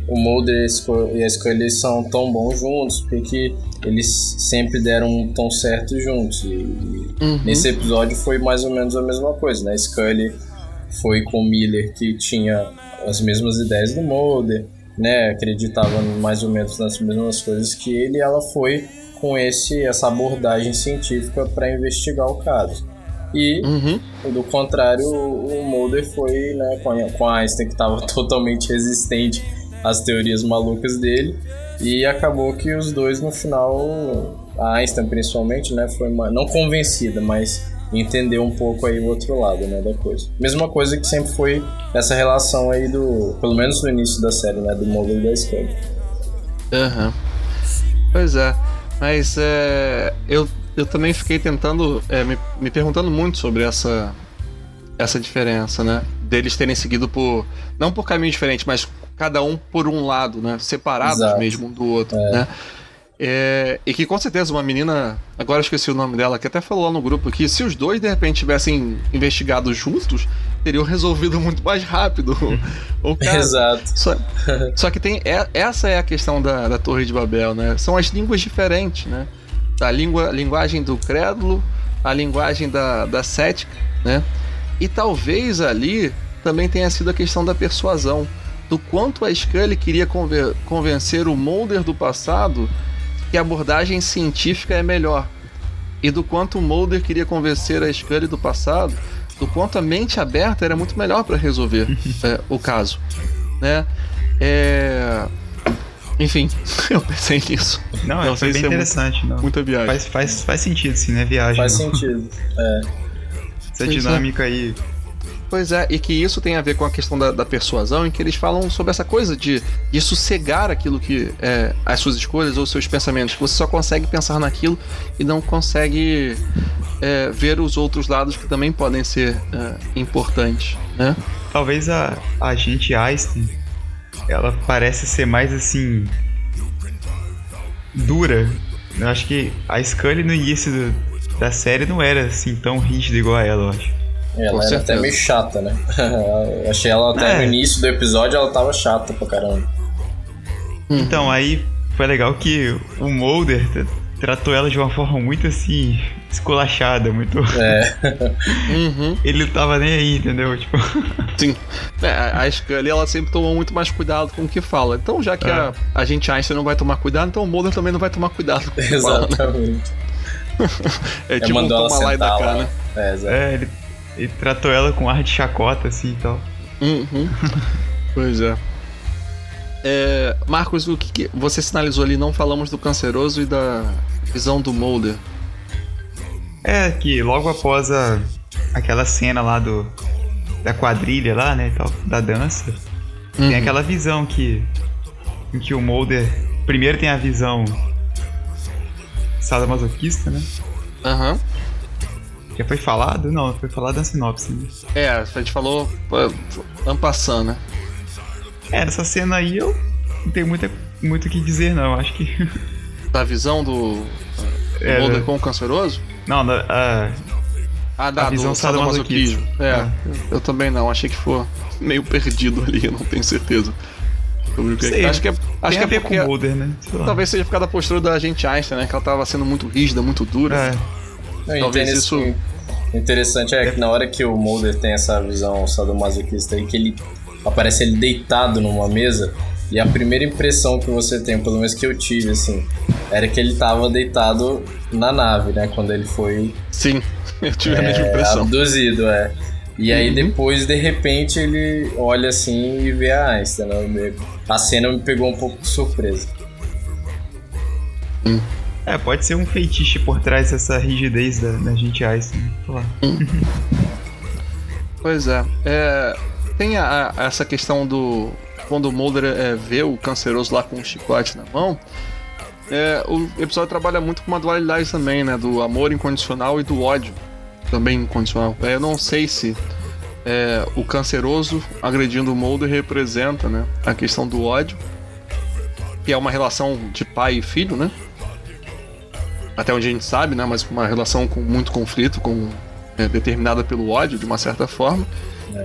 o Mulder e a Scu- a Scully são tão bons juntos, porque que eles sempre deram tão certo juntos. E, e Uhum. nesse episódio foi mais ou menos a mesma coisa, né? A Scully foi com o Miller que tinha as mesmas ideias do Mulder, né? Acreditava mais ou menos nas mesmas coisas que ele, e ela foi com esse essa abordagem científica para investigar o caso. E Uhum. do contrário, o Mulder foi né, com, a, Einstein, que estava totalmente resistente às teorias malucas dele, e acabou que os dois no final, a Einstein principalmente, né, foi uma- não convencida, mas entendeu um pouco aí o outro lado né, da coisa. Mesma coisa que sempre foi essa relação aí do, pelo menos no início da série, né, do Mulder e da Scully. Aham. Pois é. Mas é, eu, eu também fiquei tentando, é, me, me perguntando muito sobre essa, essa diferença, né? Deles terem seguido por. Não por caminhos diferentes, mas cada um por um lado, né? Separados Exato. mesmo um do outro, né? É, e que com certeza uma menina, agora eu esqueci o nome dela, que até falou lá no grupo que se os dois de repente tivessem investigado juntos, teriam resolvido muito mais rápido o caso. Exato. Só, só que tem. é- essa é a questão da, da Torre de Babel, né? São as línguas diferentes, né? A, língua, linguagem do crédulo, a linguagem da, da cética, né? E talvez ali também tenha sido a questão da persuasão. Do quanto a Scully queria conver- convencer o Mulder do passado que a abordagem científica é melhor. E do quanto o Mulder queria convencer a Scully do passado do quanto a mente aberta era muito melhor para resolver é, o caso, né? É... Enfim, eu pensei nisso. Não, Não foi sei bem é muito- interessante. não. Muita viagem. Faz, faz, faz sentido, sim, né? Viagem. Faz não. sentido. É. Essa Pois é. dinâmica aí. Pois é, e que isso tem a ver com a questão da, da persuasão, em que eles falam sobre essa coisa de, de sossegar aquilo que é, as suas escolhas ou seus pensamentos, que você só consegue pensar naquilo e não consegue é, ver os outros lados que também podem ser é, importantes, né? Talvez a, a agente Einstein, ela parece ser mais assim. dura. Eu acho que a Scully no início do- da série não era assim tão rígida igual a ela, eu acho. Ela Com era certeza. até meio chata, né? Eu achei ela até É. no início do episódio, ela tava chata pra caramba. Então, aí foi legal que o Mulder tratou ela de uma forma muito assim. Esculachada, muito. É, Uhum, Ele não tava nem aí, entendeu? Tipo. sim. É, a a Scully, ela sempre tomou muito mais cuidado com o que fala. Então, já que É. a, a gente Einstein não vai tomar cuidado, então o Mulder também não vai tomar cuidado com o que fala. né? exatamente. É tipo um toma lá e da cá, lá. né? É. É, ele, ele tratou ela com ar de chacota, assim e tal. Uhum. pois é. É, Marcos, o que, que você sinalizou ali? Não falamos do canceroso e da visão do Mulder. É, que logo após a, aquela cena lá do. da quadrilha lá, né, tal, da dança, tem Uhum. aquela visão que. em que o Mulder. Primeiro tem a visão. sadomasoquista, né? Aham. Já foi falado? Não, foi falado na sinopse. Né? É, a gente falou ampassando, né? É, nessa cena aí eu não tenho muita, muito o que dizer, não. Acho que. Da visão do, do É, Mulder né? com o canceroso? Não, da- a, Ah, da A visão do sadomasoquismo. É, É. eu também não. Achei que foi meio perdido ali, eu não tenho certeza. O que Sei, acho que é, acho que é porque com o Mulder, né? Talvez seja por causa da postura da agente Einstein, né? Que ela tava sendo muito rígida, muito dura. É, Talvez isso- O interessante é que na hora que o Mulder tem essa visão sadomasoquista aí, que ele aparece ele deitado numa mesa, e a primeira impressão que você tem, pelo menos que eu tive, assim, era que ele tava deitado na nave, né? Quando ele foi Sim, eu tive a é, mesma impressão. abduzido, é. E aí Uhum. depois, de repente, ele olha assim e vê a Einstein. Né? A cena me pegou um pouco de surpresa. é, pode ser um feitiço por trás dessa rigidez da, da gente Einstein. Lá. Pois é. É, tem a- a- essa questão do. Quando o Mulder é, vê o canceroso lá com o chicote na mão. é, o episódio trabalha muito com uma dualidade também, né? Do amor incondicional e do ódio também incondicional. É, eu não sei se é, o canceroso agredindo o Mulder representa né, a questão do ódio, que é uma relação de pai e filho, né? Até onde a gente sabe, né? Mas uma relação com muito conflito, com é, determinada pelo ódio, de uma certa forma.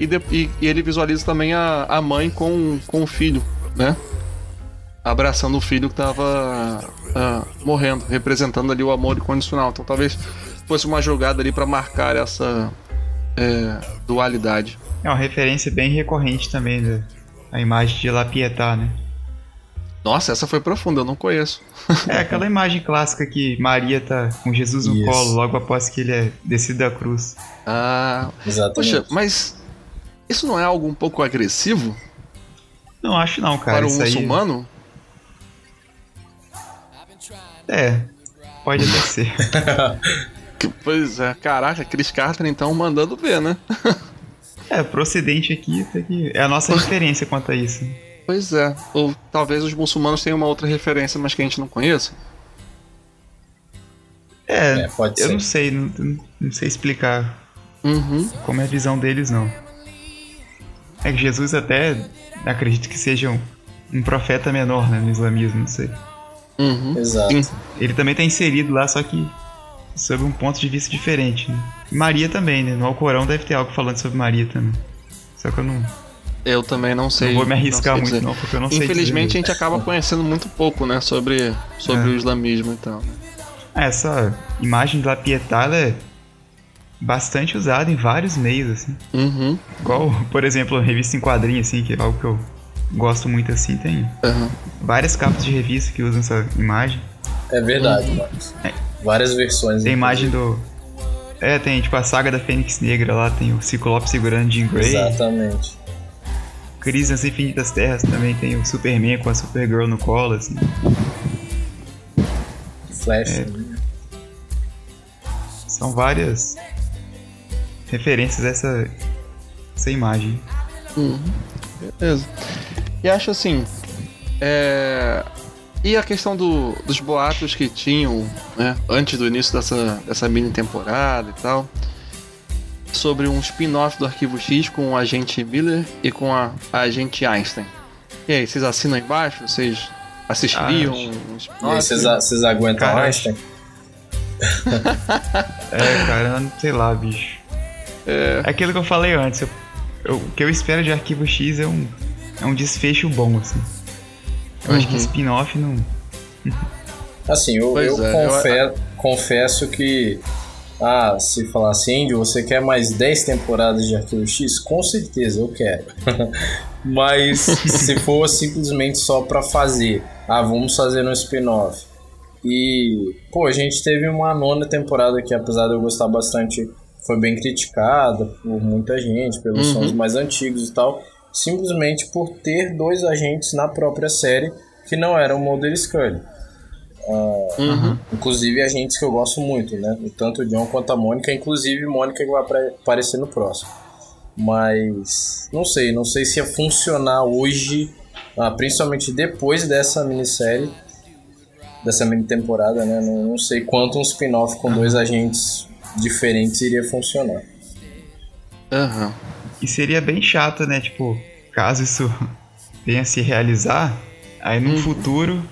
E, de- e- e ele visualiza também a, a mãe com, com o filho, né? Abraçando o filho que estava morrendo, representando ali o amor incondicional. Então talvez fosse uma jogada ali para marcar essa é, dualidade. É uma referência bem recorrente também da a imagem de La Pietà, né? Nossa, essa foi profunda, eu não conheço. É aquela imagem clássica que Maria tá com Jesus no Isso. colo logo após que ele é descido da cruz. Ah, Exatamente. poxa, mas isso não é algo um pouco agressivo Não acho não, cara. para um isso aí- muçulmano? É, pode até ser. Que- Pois é, caraca, Chris Carter então mandando ver, né? É, procedente aqui, tá aqui. é a nossa referência quanto a isso. Pois é. Ou talvez os muçulmanos tenham uma outra referência, mas que a gente não conheça. É, É, pode eu ser. não sei, não, não sei explicar Uhum. como é a visão deles, não. É que Jesus até acredito que seja um, um profeta menor, né, no islamismo, não sei. Uhum. Exato. Sim. Ele também tá inserido lá, só que sob um ponto de vista diferente, né? Maria também, né? No Alcorão deve ter algo falando sobre Maria também. Só que eu não, Eu também não sei. não vou me arriscar sei muito, dizer. não, porque eu não sei Infelizmente a gente acaba conhecendo muito pouco, né, sobre, sobre É. o islamismo e tal. né? Ah, Essa imagem da Pietà ela é bastante usada em vários meios, assim. Uhum. Igual, por exemplo, a revista em quadrinhos, assim, que é algo que eu gosto muito, assim. Tem Uhum. várias capas de revista que usam essa imagem. É verdade, Marcos. Várias versões. Tem a imagem do... É, tem, tipo, a saga da Fênix Negra lá, tem o Ciclope segurando Jean Grey. Exatamente. Crise nas Infinitas Terras também tem o Superman com a Supergirl no colo, assim. Flash. É. São várias referências a essa, essa imagem. Beleza. E acho assim. É... E a questão do, dos boatos que tinham, né, antes do início dessa, dessa mini temporada e tal, sobre um spin-off do Arquivo X com o agente Miller e com a, a agente Einstein. E aí, vocês assinam embaixo? Vocês assistiriam Ah, um spin-off? vocês, vocês aguentam Cara, Einstein? É, cara, não sei lá, bicho. É aquilo que eu falei antes. eu- eu- o que eu espero de Arquivo X é um, é um desfecho bom, assim. Eu acho que Uhum. spin-off não. Assim, eu, eu é, eu- confe- confesso que. Ah, se falar assim, Andy, você quer mais 10 temporadas de Arquivo X? Com certeza, eu quero. Mas se for simplesmente só pra fazer, ah, vamos fazer um spin-off. E, pô, a gente teve uma nona temporada que, apesar de eu gostar bastante, foi bem criticada por muita gente, pelos Uhum. sons mais antigos e tal, simplesmente por ter dois agentes na própria série que não eram Mulder e Scully. Uhum. Inclusive agentes que eu gosto muito, né? Tanto o John quanto a Mônica, inclusive Mônica que vai apare- aparecer no próximo. Mas não sei, não sei se ia funcionar hoje, ah, principalmente depois dessa minissérie, dessa mini temporada, né? Não, não sei quanto um spin-off com dois agentes diferentes iria funcionar. Aham. E seria bem chato, né? Tipo, caso isso venha a se realizar, aí Uhum. no futuro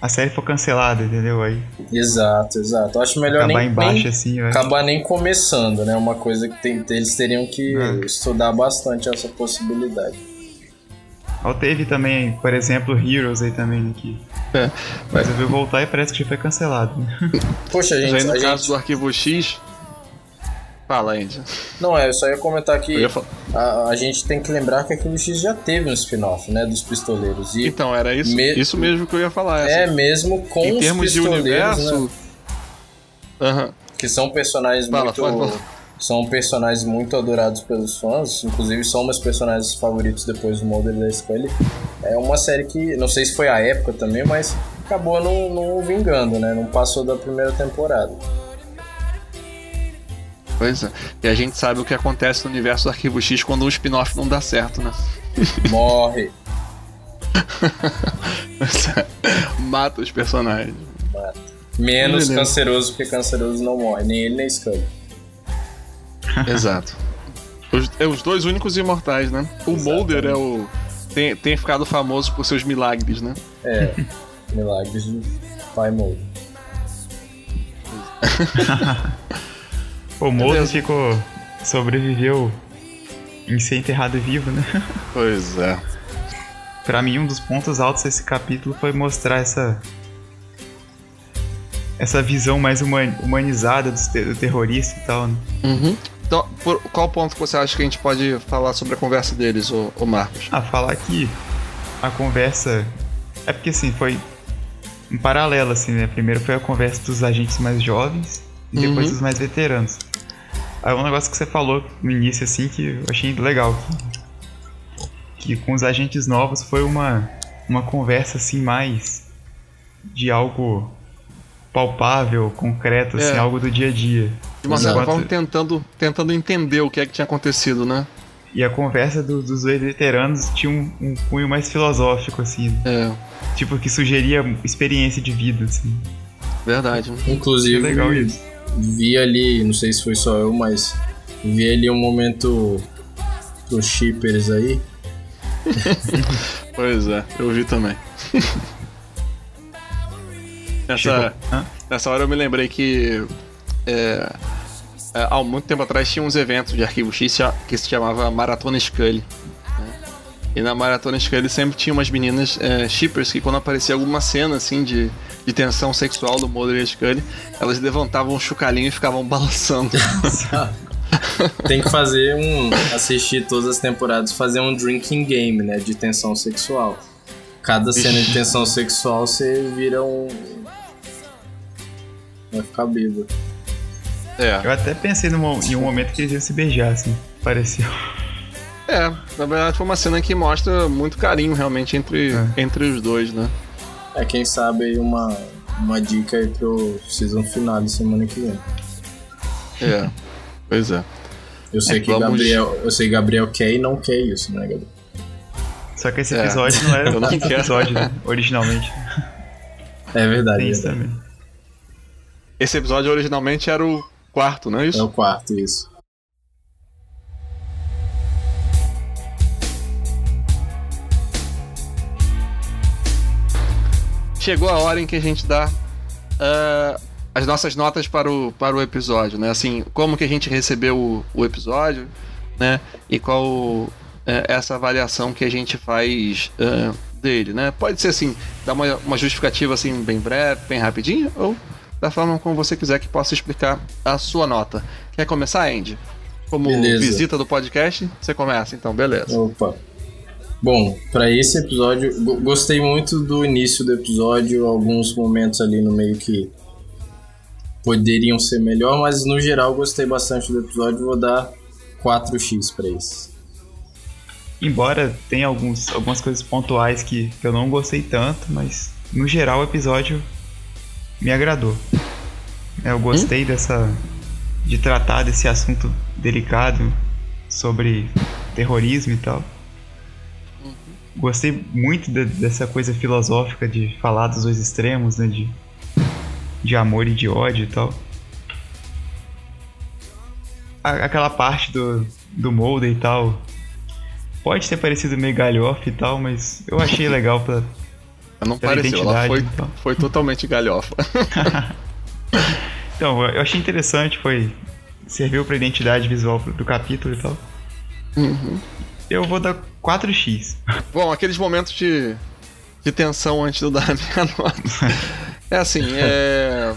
a série for cancelada, entendeu? Aí Exato, exato. Eu acho melhor acabar nem, embaixo nem assim, eu acabar nem começando, né? Uma coisa que tem- eles teriam que É. estudar bastante essa possibilidade. Ou teve também, por exemplo, Heroes aí também, né, que É. resolveu voltar e parece que já foi cancelado. Né? Poxa, Mas gente, aí no a caso gente do Arquivo X. Fala, Andy. Não, é, eu só ia comentar que ia a, a gente tem que lembrar que aquele X já teve um spin-off, né, dos pistoleiros. E Então, era isso, Me- isso mesmo que eu ia falar. é assim. mesmo com em os termos de pistoleiros, universo. né, Aham. que são personagens Fala, muito fala, fala. são personagens muito adorados pelos fãs, inclusive são meus personagens favoritos depois do Mulder da Scully. É uma série que, não sei se foi a época também, mas acabou não, não vingando, né, não passou da primeira temporada. Pois é. E a gente sabe o que acontece no universo do Arquivo X quando um spin-off não dá certo, né? Morre. Mata os personagens. Menos Beleza. canceroso, porque canceroso não morre, nem ele nem Scully. Exato. Os, é os dois únicos imortais, né? O Mulder é o. Tem, tem ficado famoso por seus milagres, né? É, milagres de pai Mulder. O Beleza. ficou. sobreviveu em ser enterrado vivo, né? Pois é. Pra mim, um dos pontos altos desse capítulo foi mostrar essa. Essa visão mais human- humanizada do, te- do terrorista e tal, né? Uhum. Então, por, qual ponto que você acha que a gente pode falar sobre a conversa deles, o, Marcos? Ah, falar que a conversa. É porque assim, foi em paralelo, assim, né? Primeiro foi a conversa dos agentes mais jovens e depois Uhum. dos mais veteranos. Aí um negócio que você falou no início, assim, que eu achei legal. Que, que com os agentes novos foi uma, uma conversa, assim, mais de algo palpável, concreto, assim, É. algo do dia a dia. De uma certa forma, tentando, tentando entender o que é que tinha acontecido, né? E a conversa do- dos dois veteranos tinha um, um cunho mais filosófico, assim. É, Tipo, que sugeria experiência de vida, assim. verdade. Inclusive, Que legal isso. Vi ali, não sei se foi só eu, mas vi ali um momento pros shippers aí. Pois é, eu vi também. Nessa, nessa hora eu me lembrei que é, é, há muito tempo atrás tinha uns eventos de Arquivo X que se chamava Maratona Scully. né? E na Maratona Scully sempre tinha umas meninas é, shippers que quando aparecia alguma cena assim de, de tensão sexual do Mulder e Scully, elas levantavam um chocalhinho e ficavam balançando. Tem que fazer um. assistir todas as temporadas, fazer um drinking game, né? De tensão sexual. Cada cena de tensão sexual você vira um. Vai ficar bêbado. é, Eu até pensei num, em um momento que eles iam se beijar, assim. Pareceu. é, na verdade foi uma cena que mostra muito carinho realmente entre, É. entre os dois, né? É, quem sabe aí uma, uma dica aí pro season final semana que vem. É, pois é. Eu sei É, que vamos- Gabriel, eu sei que Gabriel quer e não quer isso, né, Gabriel? Só que esse É. episódio não era não o quinto quero. episódio, né? Originalmente. É verdade. Tem é isso verdade. também. Esse episódio originalmente era o quarto, não é É isso? o quarto, isso. Chegou a hora em que a gente dá ah, as nossas notas para o, para o episódio, né? Assim, como que a gente recebeu o, o episódio, né? E qual é essa avaliação que a gente faz ah, dele, né? Pode ser assim, dar uma, uma justificativa assim bem breve, bem rapidinho, ou da forma como você quiser que possa explicar a sua nota. Quer começar, Andy? Como Beleza. visita do podcast, você começa, então, beleza. Opa. Bom, pra esse episódio, go- gostei muito do início do episódio, alguns momentos ali no meio que poderiam ser melhor, mas no geral gostei bastante do episódio, vou dar 4x pra esse. Embora tenha alguns, algumas coisas pontuais que eu não gostei tanto, mas no geral o episódio me agradou. Eu gostei dessa. de tratar desse assunto delicado sobre terrorismo e tal. Gostei muito de- dessa coisa filosófica de falar dos dois extremos, né? De, de amor e de ódio e tal. A- aquela parte do, do Mulder e tal, pode ter parecido meio galhofa e tal, mas eu achei legal pra. Não Pela pareceu, ela identidade, foi, então. foi totalmente galhofa. Então, eu achei interessante, foi. Serviu pra identidade visual do do capítulo e tal. Uhum. Eu vou dar 4x. Bom, aqueles momentos de, de tensão antes de eu dar a minha nota. É assim, é.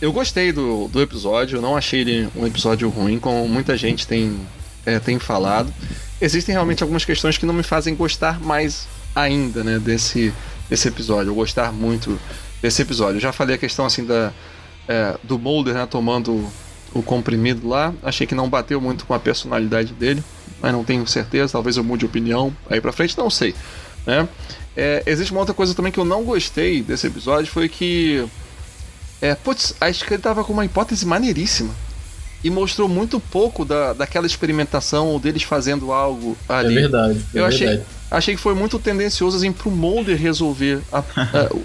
Eu gostei do, do episódio, não achei ele um episódio ruim, como muita gente tem, é, tem falado. Existem realmente algumas questões que não me fazem gostar mais ainda, né, desse, desse episódio. Eu gostar muito desse episódio. Eu já falei a questão assim da, é, do Mulder, né, tomando o comprimido lá. Achei que não bateu muito com a personalidade dele, mas não tenho certeza. Talvez eu mude de opinião aí pra frente, não sei. Né? É, existe uma outra coisa também que eu não gostei desse episódio, foi que. É, putz, acho que ele tava com uma hipótese maneiríssima. E mostrou muito pouco da, daquela experimentação ou deles fazendo algo ali. É verdade, é Eu achei, verdade. achei que foi muito tendencioso assim, pro Mulder resolver a- a- o,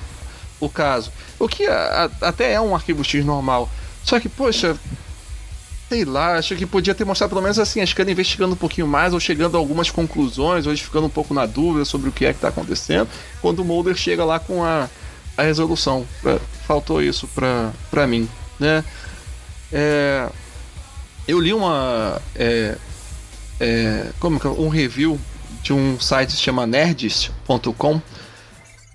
o caso. O que a- a- até é um arquivo X normal. Só que, poxa, sei lá, acho que podia ter mostrado pelo menos assim, a Scully investigando um pouquinho mais, ou chegando a algumas conclusões, ou ficando um pouco na dúvida sobre o que é que tá acontecendo, quando o Mulder chega lá com a, a resolução. Faltou isso pra, pra mim, né? É, eu li uma. é, é, como que é? um review de um site que se chama nerdist.com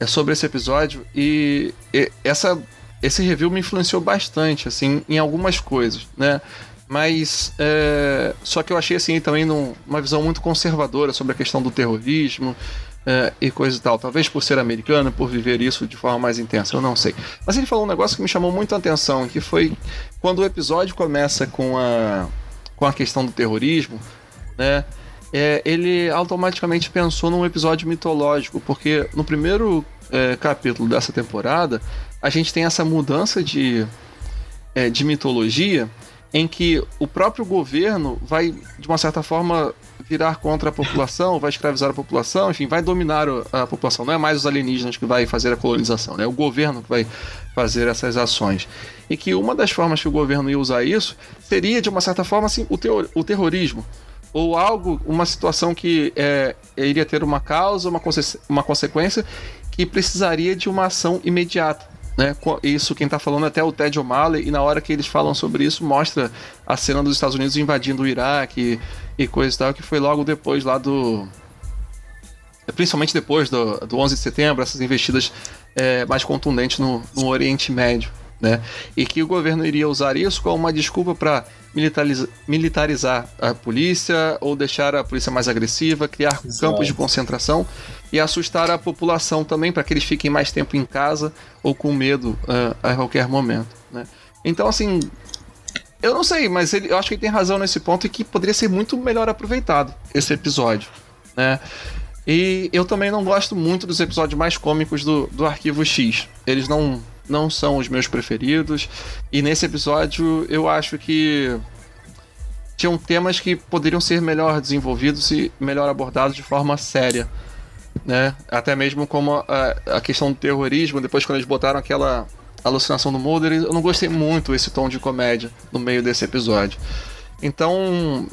é sobre esse episódio e, e essa esse review me influenciou bastante assim em algumas coisas né mas é, só que eu achei assim também num- uma visão muito conservadora sobre a questão do terrorismo é, e coisa e tal talvez por ser americano por viver isso de forma mais intensa eu não sei mas ele falou um negócio que me chamou muito a atenção que foi quando o episódio começa com a com a questão do terrorismo né? É, ele automaticamente pensou num episódio mitológico, porque no primeiro é, capítulo dessa temporada a gente tem essa mudança de, é, de mitologia em que o próprio governo vai, de uma certa forma, virar contra a população, vai escravizar a população, enfim, vai dominar a população. Não é mais os alienígenas que vai fazer a colonização, né? é o governo que vai fazer essas ações. E que uma das formas que o governo ia usar isso seria, de uma certa forma, assim, o, teo- o terrorismo ou algo, uma situação que é, iria ter uma causa, uma, conse- uma consequência que precisaria de uma ação imediata. Né? Isso quem está falando é até o Ted O'Malley, e na hora que eles falam sobre isso, mostra a cena dos Estados Unidos invadindo o Iraque e, e coisa e tal, que foi logo depois lá do. Principalmente depois do, do 11 de setembro, essas investidas é, mais contundentes no, no Oriente Médio. Né? E que o governo iria usar isso como uma desculpa para militariza- militarizar a polícia ou deixar a polícia mais agressiva, criar Exato. campos de concentração e assustar a população também para que eles fiquem mais tempo em casa ou com medo ah, a qualquer momento. Né? Então, assim, eu não sei, mas ele, eu acho que ele tem razão nesse ponto e que poderia ser muito melhor aproveitado esse episódio. Né? E eu também não gosto muito dos episódios mais cômicos do, do Arquivo X. Eles não, não são os meus preferidos. E nesse episódio eu acho que tinham temas que poderiam ser melhor desenvolvidos e melhor abordados de forma séria. Né? Até mesmo como a, a questão do terrorismo, depois quando eles botaram aquela alucinação do Mulder, eu não gostei muito esse tom de comédia no meio desse episódio. Então,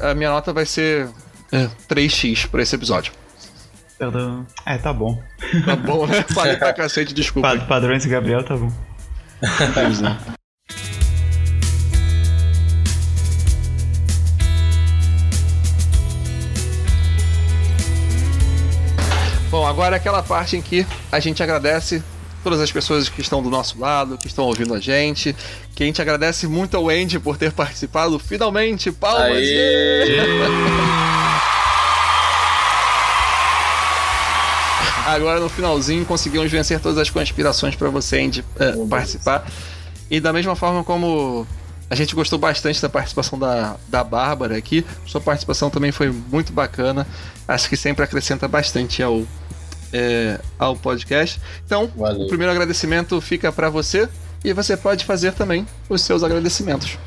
a, a minha nota vai ser é, 3x por esse episódio. É, tá bom. Tá bom, né? Falei pra cacete, desculpa. Pa padrões Gabriel, tá bom. Pois é. Bom, agora é aquela parte em que a gente agradece todas as pessoas que estão do nosso lado, que estão ouvindo a gente. Que a gente agradece muito ao Andy por ter participado. Finalmente, palmas! Agora no finalzinho conseguimos vencer todas as conspirações para você, Andy, é, participar. E da mesma forma como a gente gostou bastante da participação da, da Bárbara aqui, sua participação também foi muito bacana. Acho que sempre acrescenta bastante ao, é, ao podcast. Então, Valeu. o primeiro agradecimento fica para você e você pode fazer também os seus agradecimentos.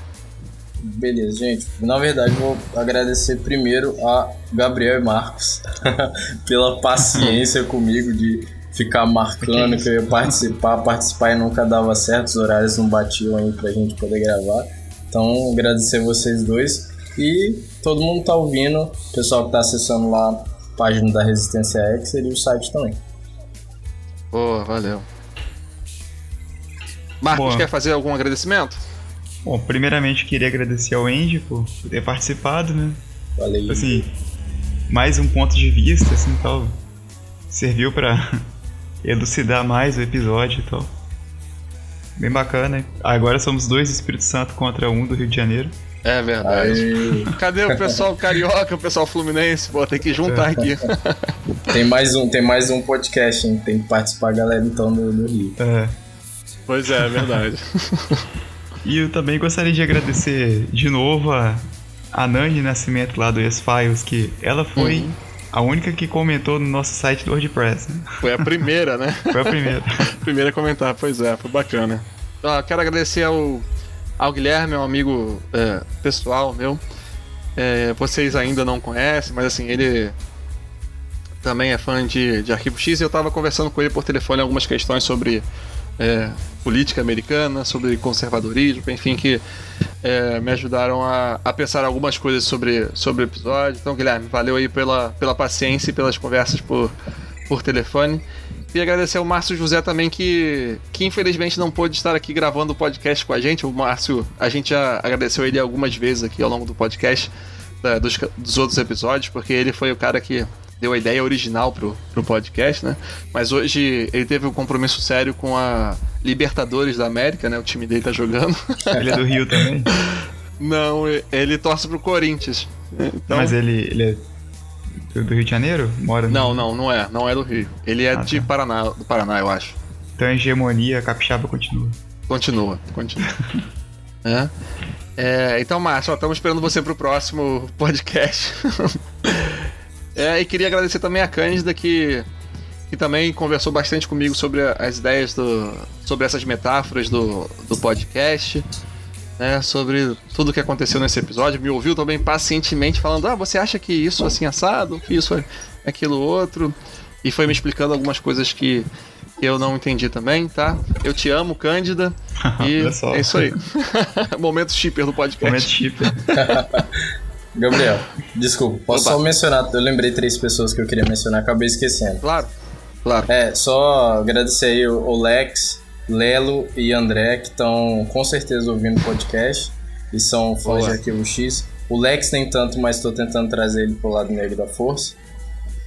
Beleza, gente. Na verdade, vou agradecer primeiro a Gabriel e Marcos pela paciência comigo de ficar marcando que eu ia participar, participar e nunca dava certo, os horários não batiam aí pra gente poder gravar. Então, agradecer vocês dois e todo mundo tá ouvindo, o pessoal que tá acessando lá a página da Resistência X e o site também. Pô, valeu. Marcos, Boa. quer fazer algum agradecimento? Bom, primeiramente queria agradecer ao Andy por ter participado, né? Valeu. Assim, mais um ponto de vista, assim, tal. Serviu pra elucidar mais o episódio e tal. Bem bacana. Agora somos dois do Espírito Santo contra um do Rio de Janeiro. É verdade. Aí, Cadê o pessoal carioca, o pessoal fluminense? Pô, tem que juntar aqui. tem mais um, tem mais um podcast, hein? Tem que participar, galera, então, do, do Rio. É. Pois é, é verdade. E eu também gostaria de agradecer de novo a, a Nani Nascimento lá do X-Files, que ela foi Uhum. A única que comentou no nosso site do WordPress. Né? Foi a primeira, né? Foi a primeira. Primeira a comentar, pois é, foi bacana. Quero agradecer ao, ao Guilherme, um amigo é, pessoal meu. É, vocês ainda não conhecem, mas assim, ele também é fã de, de Arquivo X e eu tava conversando com ele por telefone algumas questões sobre é, política americana, sobre conservadorismo, enfim, que é, me ajudaram a, a pensar algumas coisas sobre, sobre o episódio. Então, Guilherme, valeu aí pela, pela paciência e pelas conversas por, por telefone. E agradecer ao Márcio José também, que, que infelizmente não pôde estar aqui gravando o podcast com a gente. O Márcio, a gente já agradeceu ele algumas vezes aqui ao longo do podcast, da- dos, dos outros episódios, porque ele foi o cara que deu a ideia original pro, pro podcast, né? Mas hoje ele teve um compromisso sério com a Libertadores da América, né? O time dele tá jogando. Ele é do Rio também. não, ele torce pro Corinthians. Então, Mas ele, ele é do, Rio de Janeiro? Mora no Não, não, não é. Não é do Rio. Ele é Ah, de tá. Paraná, do Paraná, eu acho. Então a hegemonia capixaba continua. Continua, continua. É. É, então, Márcio, ó, estamos esperando você pro próximo podcast. É, e queria agradecer também a Cândida que, que também conversou bastante comigo sobre as ideias do. sobre essas metáforas do, do podcast. Né, sobre tudo que aconteceu nesse episódio, me ouviu também pacientemente falando: Ah, você acha que isso assim assado, que isso é aquilo outro, e foi me explicando algumas coisas que eu não entendi também, tá? Eu te amo, Cândida, e é isso aí. Momento shipper do Momento podcast. Gabriel, desculpa, posso Opa. só mencionar, eu lembrei três pessoas que eu queria mencionar, acabei esquecendo. Claro, claro. É, só agradecer aí o Lex, Lelo e André, que estão com certeza ouvindo o podcast e são fãs de Arquivo X. O Lex nem tanto, mas estou tentando trazer ele pro lado negro da força.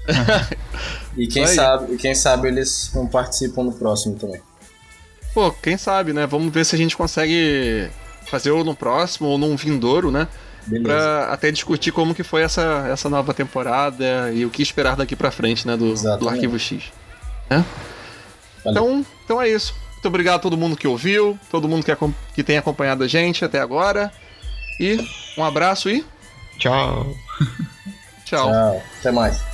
e quem aí. sabe, e quem sabe eles não participam no próximo também. Pô, quem sabe, né? Vamos ver se a gente consegue fazer ou no próximo ou num vindouro, né? Pra até discutir como que foi essa, essa nova temporada e o que esperar daqui pra frente, né? Do, do. Arquivo X. Né? Então, então é isso. Muito obrigado a todo mundo que ouviu, todo mundo que, que tem acompanhado a gente até agora. E um abraço e Tchau. tchau. Tchau. Até mais.